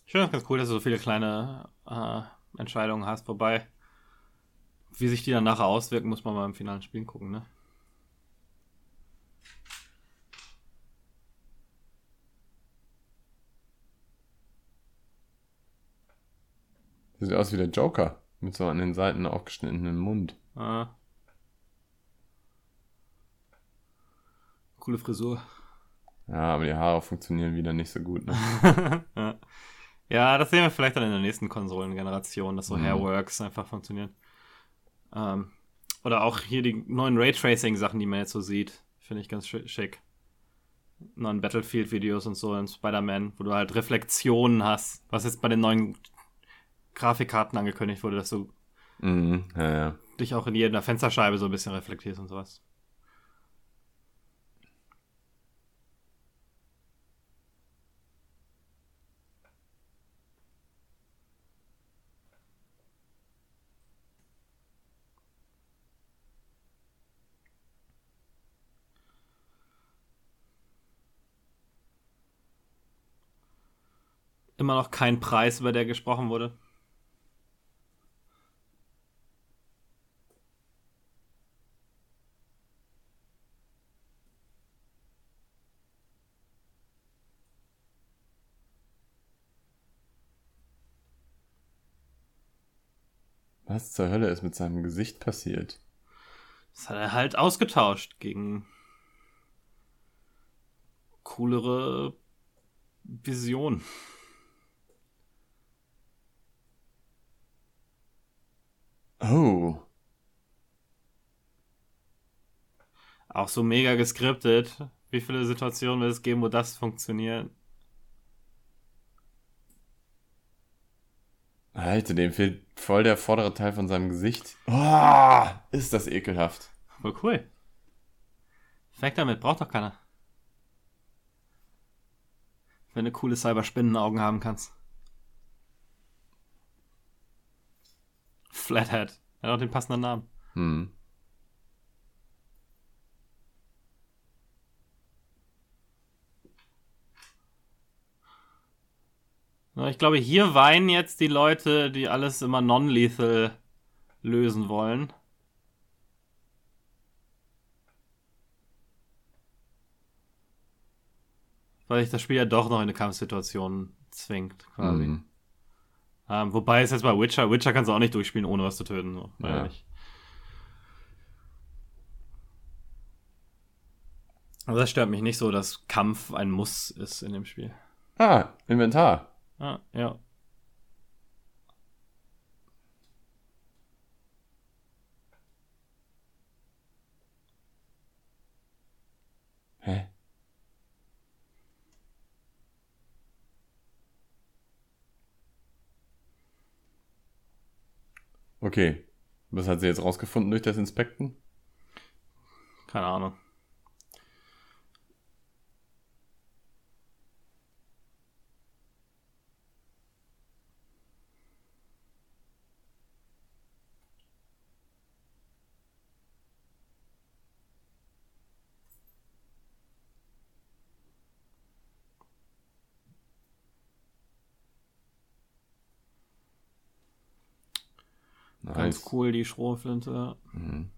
Ich finde das ganz cool, dass du so viele kleine äh, Entscheidungen hast, wobei, wie sich die dann nachher auswirken, muss man mal im finalen Spiel gucken, ne? Sieht aus wie der Joker. Mit so an den Seiten aufgeschnittenen Mund. Ah. Coole Frisur. Ja, aber die Haare funktionieren wieder nicht so gut. Ne? ja. ja, das sehen wir vielleicht dann in der nächsten Konsolengeneration, dass so Mhm. Hairworks einfach funktionieren. Ähm, Oder auch hier die neuen Raytracing-Sachen, die man jetzt so sieht. Finde ich ganz schick. Neuen Battlefield-Videos und so in Spider-Man, wo du halt Reflexionen hast, was jetzt bei den neuen Grafikkarten angekündigt wurde, dass du Mhm, ja, ja. dich auch in jeder Fensterscheibe so ein bisschen reflektierst und sowas. Immer noch kein Preis, über der gesprochen wurde. Was zur Hölle ist mit seinem Gesicht passiert? Das hat er halt ausgetauscht gegen coolere Vision. Oh. Auch so mega geskriptet. Wie viele Situationen wird es geben, wo das funktioniert? Alter, dem fehlt voll der vordere Teil von seinem Gesicht. Oh, ist das ekelhaft. Voll cool. Weg damit, braucht doch keiner. Wenn du coole Cyberspinnenaugen haben kannst. Flathead. Er hat auch den passenden Namen. Hm. Ich glaube, hier weinen jetzt die Leute, die alles immer non-lethal lösen wollen. Weil sich das Spiel ja doch noch in eine Kampfsituation zwingt, quasi. Mhm. Ähm, wobei es jetzt bei Witcher, Witcher kannst du auch nicht durchspielen, ohne was zu töten. So. Ja. Ja. Aber das stört mich nicht so, dass Kampf ein Muss ist in dem Spiel. Ah, Inventar. Ah, ja. Okay. Was hat sie jetzt rausgefunden durch das Inspekten? Keine Ahnung. Ganz Nice. cool, die Schrotflinte. Mhm.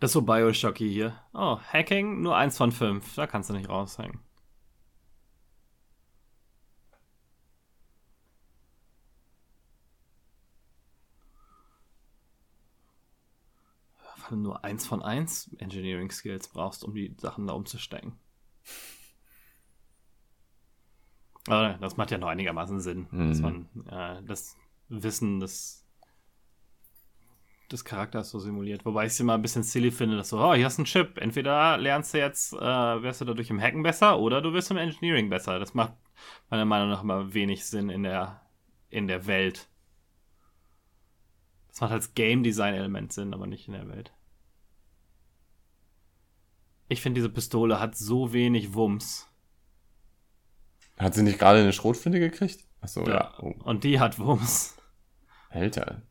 Das ist so Bioshocky hier. Oh, Hacking nur eins von fünf. Da kannst du nicht raushängen. Weil du nur eins von eins Engineering Skills brauchst, um die Sachen da umzustecken. Aber das macht ja noch einigermaßen Sinn, dass Mhm. man äh, das Wissen des, des Charakters so simuliert. Wobei ich es immer ein bisschen silly finde, dass so, oh, hier hast du einen Chip. Entweder lernst du jetzt, äh, wirst du dadurch im Hacken besser oder du wirst im Engineering besser. Das macht meiner Meinung nach immer wenig Sinn in der, in der Welt. Das macht als Game Design Element Sinn, aber nicht in der Welt. Ich finde, diese Pistole hat so wenig Wumms. Hat sie nicht gerade eine Schrotflinte gekriegt? Achso, ja. Oh, Und die hat Wumms. Alter.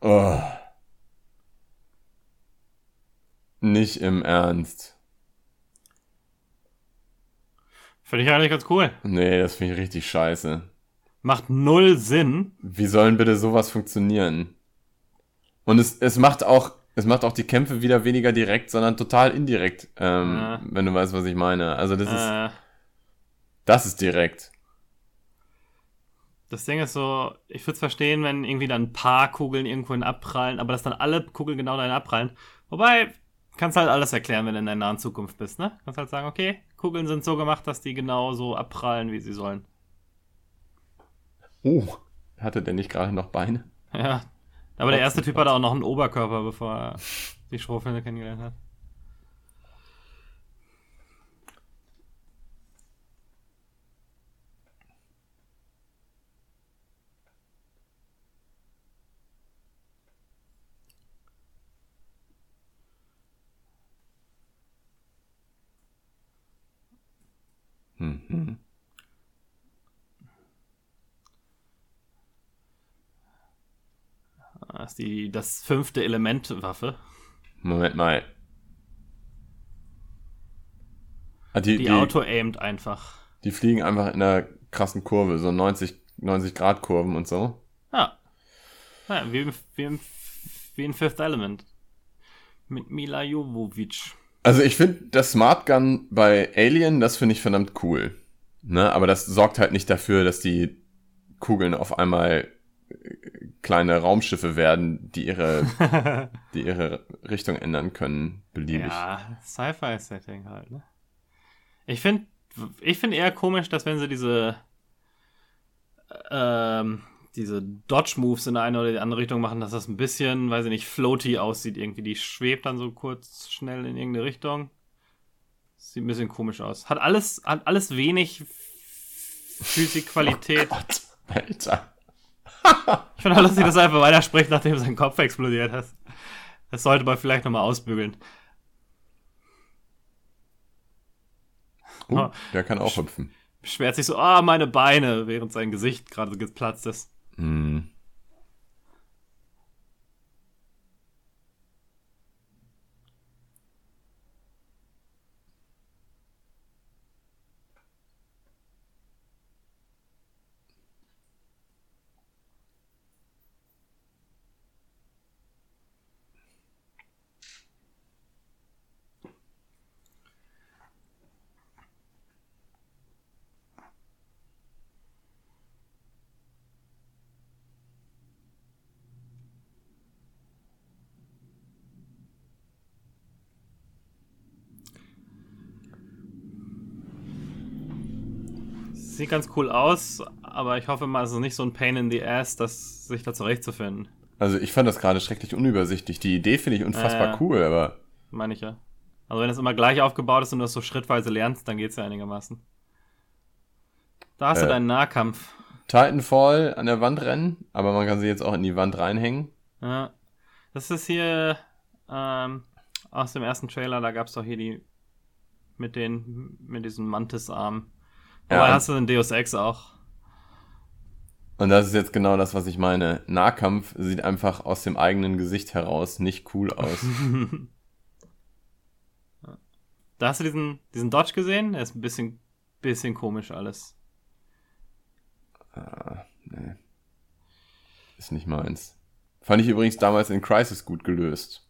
Oh. Nicht im Ernst. Finde ich eigentlich ganz cool. Nee, das finde ich richtig scheiße. Macht null Sinn. Wie sollen bitte sowas funktionieren? Und es, es macht auch, es macht auch die Kämpfe wieder weniger direkt, sondern total indirekt, ähm, Ja. wenn du weißt, was ich meine. Also das ist, Äh, das ist direkt. Das Ding ist so, ich würde es verstehen, wenn irgendwie dann ein paar Kugeln irgendwohin abprallen, aber dass dann alle Kugeln genau dahin abprallen. Wobei, kannst halt alles erklären, wenn du in der nahen Zukunft bist, ne? Kannst halt sagen, okay, Kugeln sind so gemacht, dass die genau so abprallen, wie sie sollen. Oh, hatte der nicht gerade noch Beine? Ja. Aber der erste Typ hatte auch noch einen Oberkörper, bevor er die Strohfilme kennengelernt hat. Mhm. Das ist die, das fünfte Element-Waffe. Moment mal. Ah, die, Die, die, auto-aimt einfach. die fliegen einfach in einer krassen Kurve, so 90, 90 Grad Kurven und so. Ja. ja wie, im, wie, wie in Fifth Element. Mit Mila Jovovich. Also ich finde das Smart Gun bei Alien, das finde ich verdammt cool. Ne? Aber das sorgt halt nicht dafür, dass die Kugeln auf einmal kleine Raumschiffe werden, die ihre, die ihre Richtung ändern können, beliebig. Ja, Sci-Fi-Setting halt, ne? Ich finde ich find eher komisch, dass wenn sie diese ähm, diese Dodge-Moves in eine oder die andere Richtung machen, dass das ein bisschen, weiß ich nicht, floaty aussieht irgendwie. Die schwebt dann so kurz schnell in irgendeine Richtung. Sieht ein bisschen komisch aus. Hat alles, hat alles wenig Physikqualität. Oh Gott, Alter. Ich finde auch lustig, dass er einfach weiterspricht, nachdem sein Kopf explodiert hat. Das sollte man vielleicht nochmal ausbügeln. Uh, der kann auch hüpfen. Beschwert sich so, ah, meine Beine, während sein Gesicht gerade geplatzt ist. Hm. Sieht ganz cool aus, aber ich hoffe mal, es ist nicht so ein Pain in the Ass, das sich da zurechtzufinden. Also ich fand das gerade schrecklich unübersichtlich. Die Idee finde ich unfassbar Äh. cool, aber Meine ich ja. Also wenn es immer gleich aufgebaut ist und du das so schrittweise lernst, dann geht's ja einigermaßen. Da hast du Äh. deinen Nahkampf. Titanfall an der Wand rennen, aber man kann sie jetzt auch in die Wand reinhängen. Ja. Das ist hier ähm, aus dem ersten Trailer, da gab's doch hier die mit den mit diesen Mantis-Armen. Ja. Aber hast du in Deus Ex auch. Und das ist jetzt genau das, was ich meine. Nahkampf sieht einfach aus dem eigenen Gesicht heraus nicht cool aus. Da hast du diesen, diesen Dodge gesehen? Der ist ein bisschen, bisschen komisch alles. nee. Ist nicht meins. Fand ich übrigens damals in Crisis gut gelöst.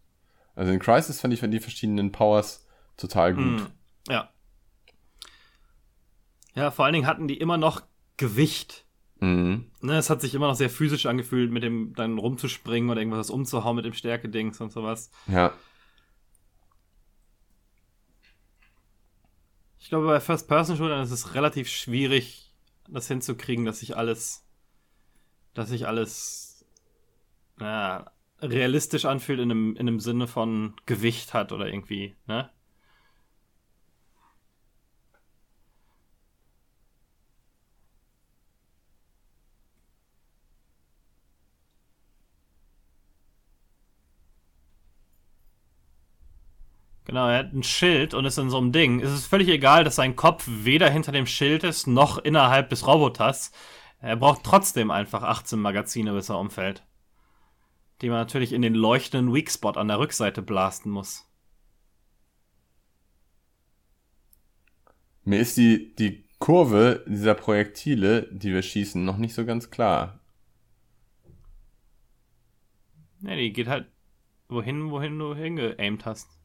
Also in Crisis fand ich die verschiedenen Powers total gut. Hm, Ja. Ja, vor allen Dingen hatten die immer noch Gewicht. Mhm. Ne, es hat sich immer noch sehr physisch angefühlt, mit dem dann rumzuspringen oder irgendwas umzuhauen mit dem Stärke-Dings und sowas. Ja. Ich glaube, bei First-Person-Shootern ist es relativ schwierig, das hinzukriegen, dass sich alles, dass sich alles, naja, realistisch anfühlt in einem, in einem Sinne von Gewicht hat oder irgendwie, ne? Genau, er hat ein Schild und ist in so einem Ding. Es ist völlig egal, dass sein Kopf weder hinter dem Schild ist, noch innerhalb des Roboters. Er braucht trotzdem einfach 18 Magazine, bis er umfällt. Die man natürlich in den leuchtenden Weakspot an der Rückseite blasten muss. Mir ist die, die Kurve dieser Projektile, die wir schießen, noch nicht so ganz klar. Ja, die geht halt wohin, wohin du hingeaimt hast.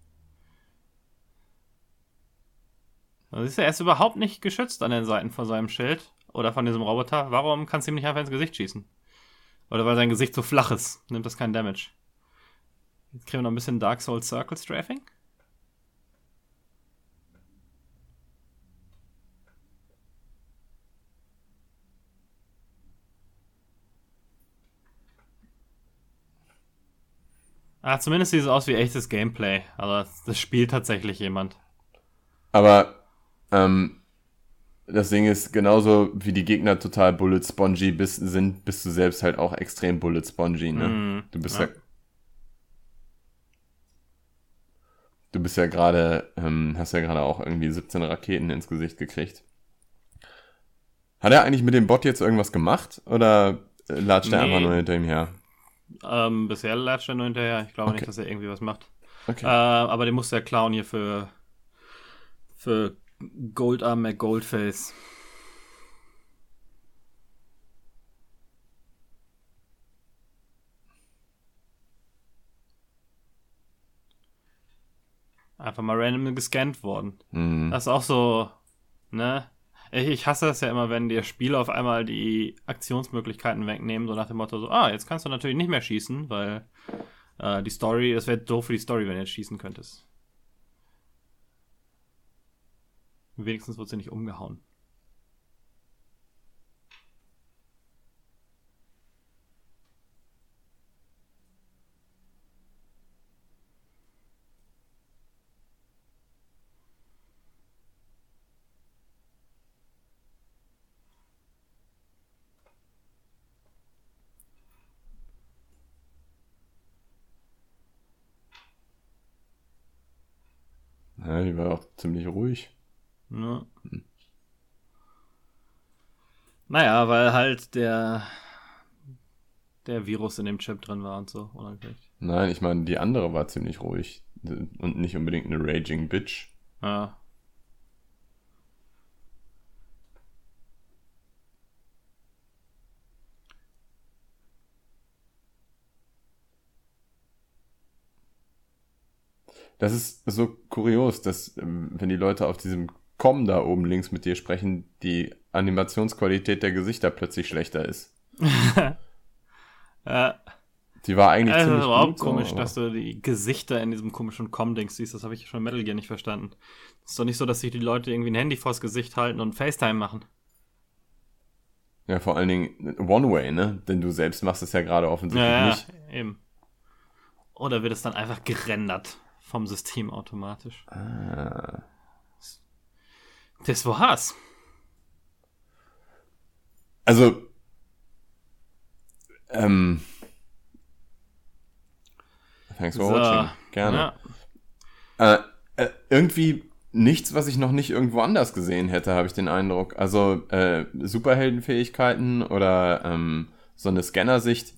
Also siehst du, er ist überhaupt nicht geschützt an den Seiten von seinem Schild oder von diesem Roboter. Warum kannst du ihm nicht einfach ins Gesicht schießen? Oder weil sein Gesicht so flach ist, nimmt das keinen Damage. Jetzt kriegen wir noch ein bisschen Dark Souls Circle Strafing. Ah, zumindest sieht es aus wie echtes Gameplay. Also das, das spielt tatsächlich jemand. Aber ähm, das Ding ist, genauso wie die Gegner total bullet spongy bist, sind, bist du selbst halt auch extrem bullet spongy, ne? Mm, du bist ja. ja. du bist ja gerade, ähm, hast ja gerade auch irgendwie 17 Raketen ins Gesicht gekriegt. Hat er eigentlich mit dem Bot jetzt irgendwas gemacht? Oder äh, latscht er Nee. einfach nur hinter ihm her? Ähm, bisher latscht er nur hinterher. Ich glaube Okay. nicht, dass er irgendwie was macht. Okay. Äh, aber den muss der klauen hier für, für Goldarm McGoldface. Einfach mal random gescannt worden. Mhm. Das ist auch so, ne? Ich, ich hasse das ja immer, wenn dir Spiele auf einmal die Aktionsmöglichkeiten wegnehmen, so nach dem Motto so, ah, jetzt kannst du natürlich nicht mehr schießen, weil äh, die Story, es wäre doof für die Story, wenn du jetzt schießen könntest. Wenigstens wird sie nicht umgehauen. Ja, die war auch ziemlich ruhig. Ne? Naja, weil halt der der Virus in dem Chip drin war und so. Unangekündigt. Nein, ich meine, die andere war ziemlich ruhig. Und nicht unbedingt eine Raging Bitch. Ja. Das ist so kurios, dass, ähm, wenn die Leute auf diesem Com da oben links mit dir sprechen, die Animationsqualität der Gesichter plötzlich schlechter ist. Äh, Die war eigentlich ist ziemlich überhaupt gut, komisch, aber- dass du die Gesichter in diesem komischen Com-Dings siehst. Das habe ich schon in Metal Gear nicht verstanden. ist doch nicht so, dass sich die Leute irgendwie ein Handy vors Gesicht halten und FaceTime machen. Ja, vor allen Dingen One-Way, ne? Denn du selbst machst es ja gerade offensichtlich Ja, ja, nicht. eben. Oder wird es dann einfach gerendert vom System automatisch? Ah. Das war's. Also, ähm, thanks for So, watching. Gerne. Ja. Äh, äh, irgendwie nichts, was ich noch nicht irgendwo anders gesehen hätte, habe ich den Eindruck. Also äh, Superheldenfähigkeiten oder ähm, so eine Scannersicht,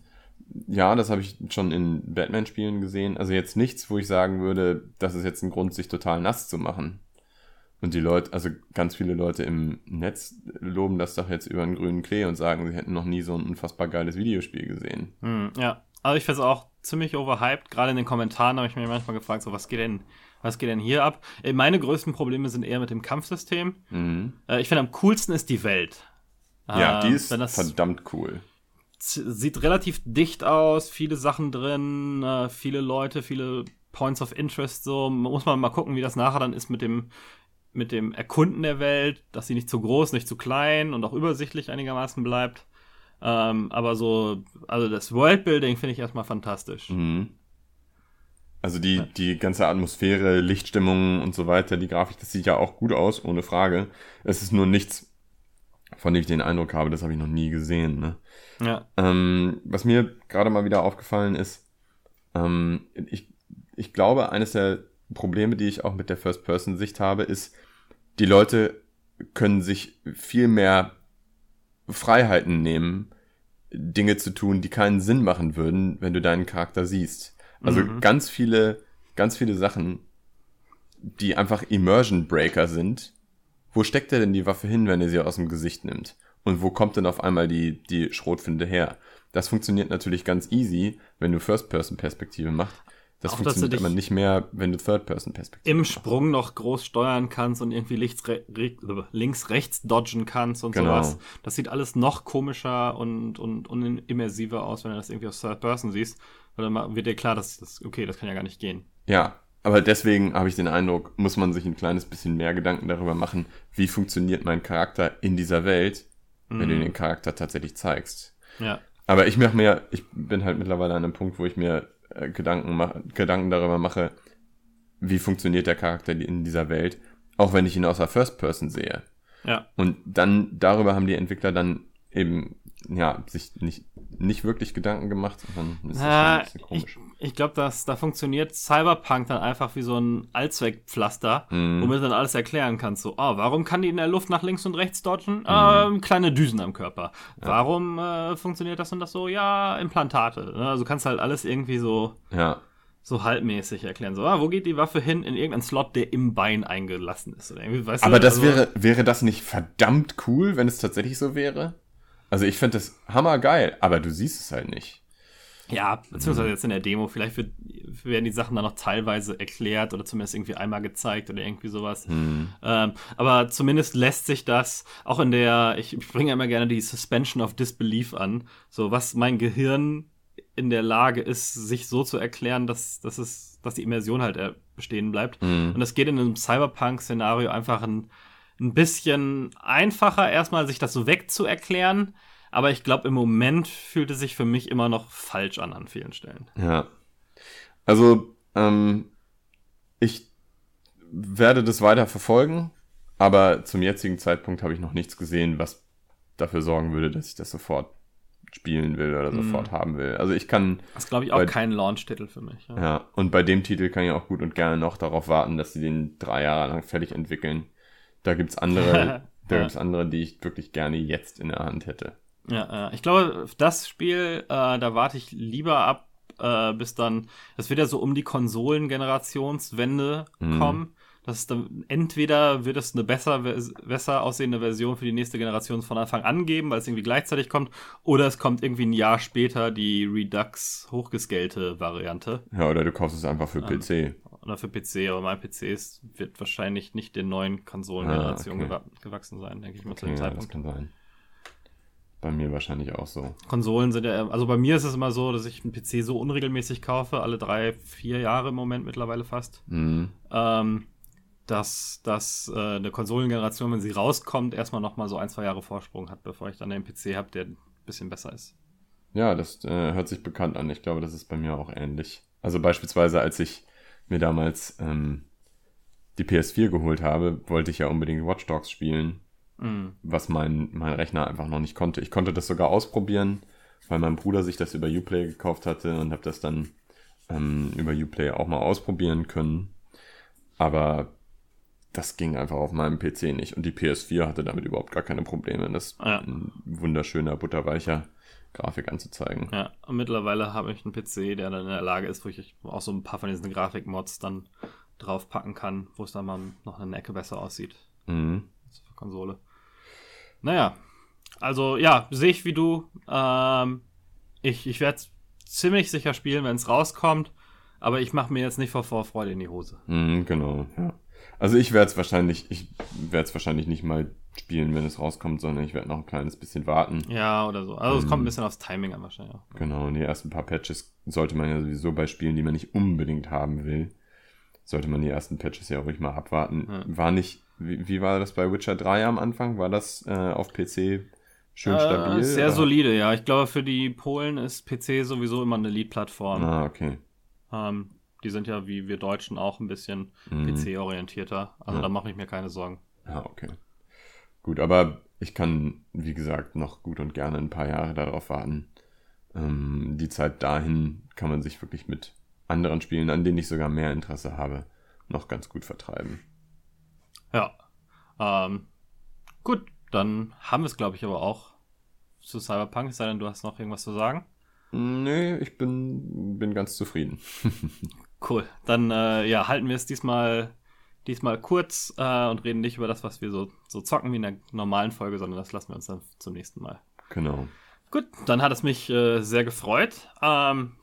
ja, das habe ich schon in Batman-Spielen gesehen. Also jetzt nichts, wo ich sagen würde, das ist jetzt ein Grund, sich total nass zu machen. Und die Leute, also ganz viele Leute im Netz loben das doch jetzt über einen grünen Klee und sagen, sie hätten noch nie so ein unfassbar geiles Videospiel gesehen. Hm, ja. Also ich finde es auch ziemlich overhyped. Gerade in den Kommentaren habe ich mir manchmal gefragt, so was geht denn, was geht denn hier ab? Äh, Meine größten Probleme sind eher mit dem Kampfsystem. Mhm. Äh, Ich finde am coolsten ist die Welt. Ja, die ist wenn das verdammt cool. sieht relativ dicht aus, viele Sachen drin, äh, viele Leute, viele Points of Interest. So muss man mal gucken, wie das nachher dann ist mit dem mit dem Erkunden der Welt, dass sie nicht zu groß, nicht zu klein und auch übersichtlich einigermaßen bleibt. Ähm, aber so, also das Worldbuilding finde ich erstmal fantastisch. Mhm. Also die, die ganze Atmosphäre, Lichtstimmung und so weiter, die Grafik, das sieht ja auch gut aus, ohne Frage. Es ist nur nichts, von dem ich den Eindruck habe, das habe ich noch nie gesehen. Ne? Ja. Ähm, was mir gerade mal wieder aufgefallen ist, ähm, ich, ich glaube, eines der Probleme, die ich auch mit der First-Person-Sicht habe, ist, die Leute können sich viel mehr Freiheiten nehmen, Dinge zu tun, die keinen Sinn machen würden, wenn du deinen Charakter siehst. Also Mhm. ganz viele, ganz viele Sachen, die einfach Immersion Breaker sind. Wo steckt er denn die Waffe hin, wenn er sie aus dem Gesicht nimmt? Und wo kommt denn auf einmal die, die Schrotflinte her? Das funktioniert natürlich ganz easy, wenn du First-Person-Perspektive machst. Das Auch, dass du funktioniert dich nicht mehr, wenn du Third-Person-Perspektive Im machst. Sprung noch groß steuern kannst und irgendwie links, re links rechts dodgen kannst und Genau. sowas. Das sieht alles noch komischer und, und, und immersiver aus, wenn du das irgendwie aus Third Person siehst. Weil dann wird dir klar, dass das, okay, das kann ja gar nicht gehen. Ja, aber deswegen habe ich den Eindruck, muss man sich ein kleines bisschen mehr Gedanken darüber machen, wie funktioniert mein Charakter in dieser Welt, wenn du Mhm. den Charakter tatsächlich zeigst. Ja. Aber ich mache mir, ich bin halt mittlerweile an einem Punkt, wo ich mir äh, Gedanken, Gedanken darüber mache, wie funktioniert der Charakter in dieser Welt, auch wenn ich ihn aus der First Person sehe. Ja. Und dann darüber haben die Entwickler dann eben ja sich nicht nicht wirklich Gedanken gemacht, sondern ist das ja, ein bisschen komisch. Ich, ich glaube, dass da funktioniert Cyberpunk dann einfach wie so ein Allzweckpflaster, mm. womit du dann alles erklären kannst. So, oh, warum kann die in der Luft nach links und rechts dodgen? Mm. Ähm, kleine Düsen am Körper. Ja. Warum äh, funktioniert das und das so? Ja, Implantate. Ne? Also kannst halt alles irgendwie so ja so halbmäßig erklären. So, ah, wo geht die Waffe hin? In irgendeinen Slot, der im Bein eingelassen ist. Oder irgendwie, weißt Aber du, das also, wäre, wäre das nicht verdammt cool, wenn es tatsächlich so wäre? Also ich finde das hammergeil, aber du siehst es halt nicht. Ja, beziehungsweise jetzt in der Demo, vielleicht wird, werden die Sachen dann noch teilweise erklärt oder zumindest irgendwie einmal gezeigt oder irgendwie sowas. Hm. Ähm, aber zumindest lässt sich das auch in der, ich, bringe immer gerne die Suspension of Disbelief an, so was mein Gehirn in der Lage ist, sich so zu erklären, dass, dass, es, dass die Immersion halt äh, bestehen bleibt. Mhm. Und es geht in einem Cyberpunk-Szenario einfach ein, ein bisschen einfacher, erstmal sich das so wegzuerklären. Aber ich glaube, im Moment fühlt es sich für mich immer noch falsch an an vielen Stellen. Ja. Also, ähm, ich werde das weiter verfolgen, aber zum jetzigen Zeitpunkt habe ich noch nichts gesehen, was dafür sorgen würde, dass ich das sofort spielen will oder sofort mm. haben will. Also ich kann. Das ist, glaube ich, auch bei, kein Launch-Titel für mich. Ja. ja. und bei dem Titel kann ich auch gut und gerne noch darauf warten, dass sie den drei Jahre lang fertig entwickeln. Da gibt's andere, da gibt's andere, die ich wirklich gerne jetzt in der Hand hätte. Ja, ich glaube, das Spiel, äh, da warte ich lieber ab, äh, bis dann, es wird ja so um die Konsolengenerationswende mm. kommen das ist dann entweder wird es eine besser, besser aussehende Version für die nächste Generation von Anfang an geben, weil es irgendwie gleichzeitig kommt, oder es kommt irgendwie ein Jahr später die Redux hochgescalte Variante. Ja, oder du kaufst es einfach für ähm, PC. Oder für PC, aber mein PC ist, wird wahrscheinlich nicht den neuen Konsolengenerationen ah, okay. gewachsen sein, denke ich mal okay, zu dem Zeitpunkt. Ja, das kann sein. Bei mir wahrscheinlich auch so. Konsolen sind ja, also bei mir ist es immer so, dass ich einen PC so unregelmäßig kaufe, alle drei, vier Jahre im Moment mittlerweile fast. Mhm. Ähm, dass, dass äh, eine Konsolengeneration, wenn sie rauskommt, erstmal nochmal so ein, zwei Jahre Vorsprung hat, bevor ich dann einen PC habe, der ein bisschen besser ist. Ja, das äh, hört sich bekannt an. Ich glaube, das ist bei mir auch ähnlich. Also beispielsweise, als ich mir damals ähm, die PS4 geholt habe, wollte ich ja unbedingt Watch Dogs spielen, mm. was mein, mein Rechner einfach noch nicht konnte. Ich konnte das sogar ausprobieren, weil mein Bruder sich das über Uplay gekauft hatte und habe das dann ähm, über Uplay auch mal ausprobieren können. Aber das ging einfach auf meinem PC nicht. Und die PS4 hatte damit überhaupt gar keine Probleme. Das ja. ein wunderschöner, butterweicher Grafik anzuzeigen. Ja, und mittlerweile habe ich einen PC, der dann in der Lage ist, wo ich auch so ein paar von diesen Grafikmods dann draufpacken kann, wo es dann mal noch eine Ecke besser aussieht. Mhm. Für Konsole. Naja, also ja, sehe ich wie du. Ähm, ich ich werde ziemlich sicher spielen, wenn es rauskommt, aber ich mache mir jetzt nicht vor Vorfreude in die Hose. Mhm, genau, ja. Also ich werde es wahrscheinlich, ich werde es wahrscheinlich nicht mal spielen, wenn es rauskommt, sondern ich werde noch ein kleines bisschen warten. Ja, oder so. Also es kommt ein ähm, bisschen aufs Timing an wahrscheinlich. Auch. Genau, und die ersten paar Patches sollte man ja sowieso bei Spielen, die man nicht unbedingt haben will, sollte man die ersten Patches ja ruhig mal abwarten. Ja. War nicht, wie, wie, war das bei Witcher 3 am Anfang? War das äh, auf PC schön äh, stabil? Sehr oder? solide, ja. Ich glaube, für die Polen ist PC sowieso immer eine Lead-Plattform. Ah, okay. Ähm, die sind ja wie wir Deutschen auch ein bisschen mhm. PC-orientierter. Also ja. da mache ich mir keine Sorgen. Ja, okay. Gut, aber ich kann, wie gesagt, noch gut und gerne ein paar Jahre darauf warten. Ähm, die Zeit dahin kann man sich wirklich mit anderen Spielen, an denen ich sogar mehr Interesse habe, noch ganz gut vertreiben. Ja. Ähm, gut, dann haben wir es, glaube ich, aber auch zu Cyberpunk, es sei denn, du hast noch irgendwas zu sagen. Nee, ich bin, bin ganz zufrieden. Cool. Dann äh, ja, halten wir es diesmal, diesmal kurz äh, und reden nicht über das, was wir so, so zocken wie in der normalen Folge, sondern das lassen wir uns dann zum nächsten Mal. Genau. Gut, dann hat es mich äh, sehr gefreut. Ähm,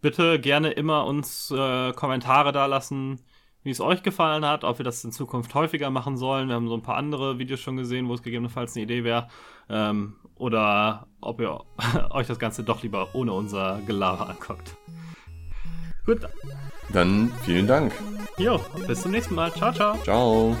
bitte gerne immer uns äh, Kommentare da lassen, wie es euch gefallen hat, ob wir das in Zukunft häufiger machen sollen. Wir haben so ein paar andere Videos schon gesehen, wo es gegebenenfalls eine Idee wäre. Ähm, oder ob ihr euch das Ganze doch lieber ohne unser Gelaber anguckt. Gut. Dann vielen Dank. Jo, bis zum nächsten Mal. Ciao, ciao. Ciao.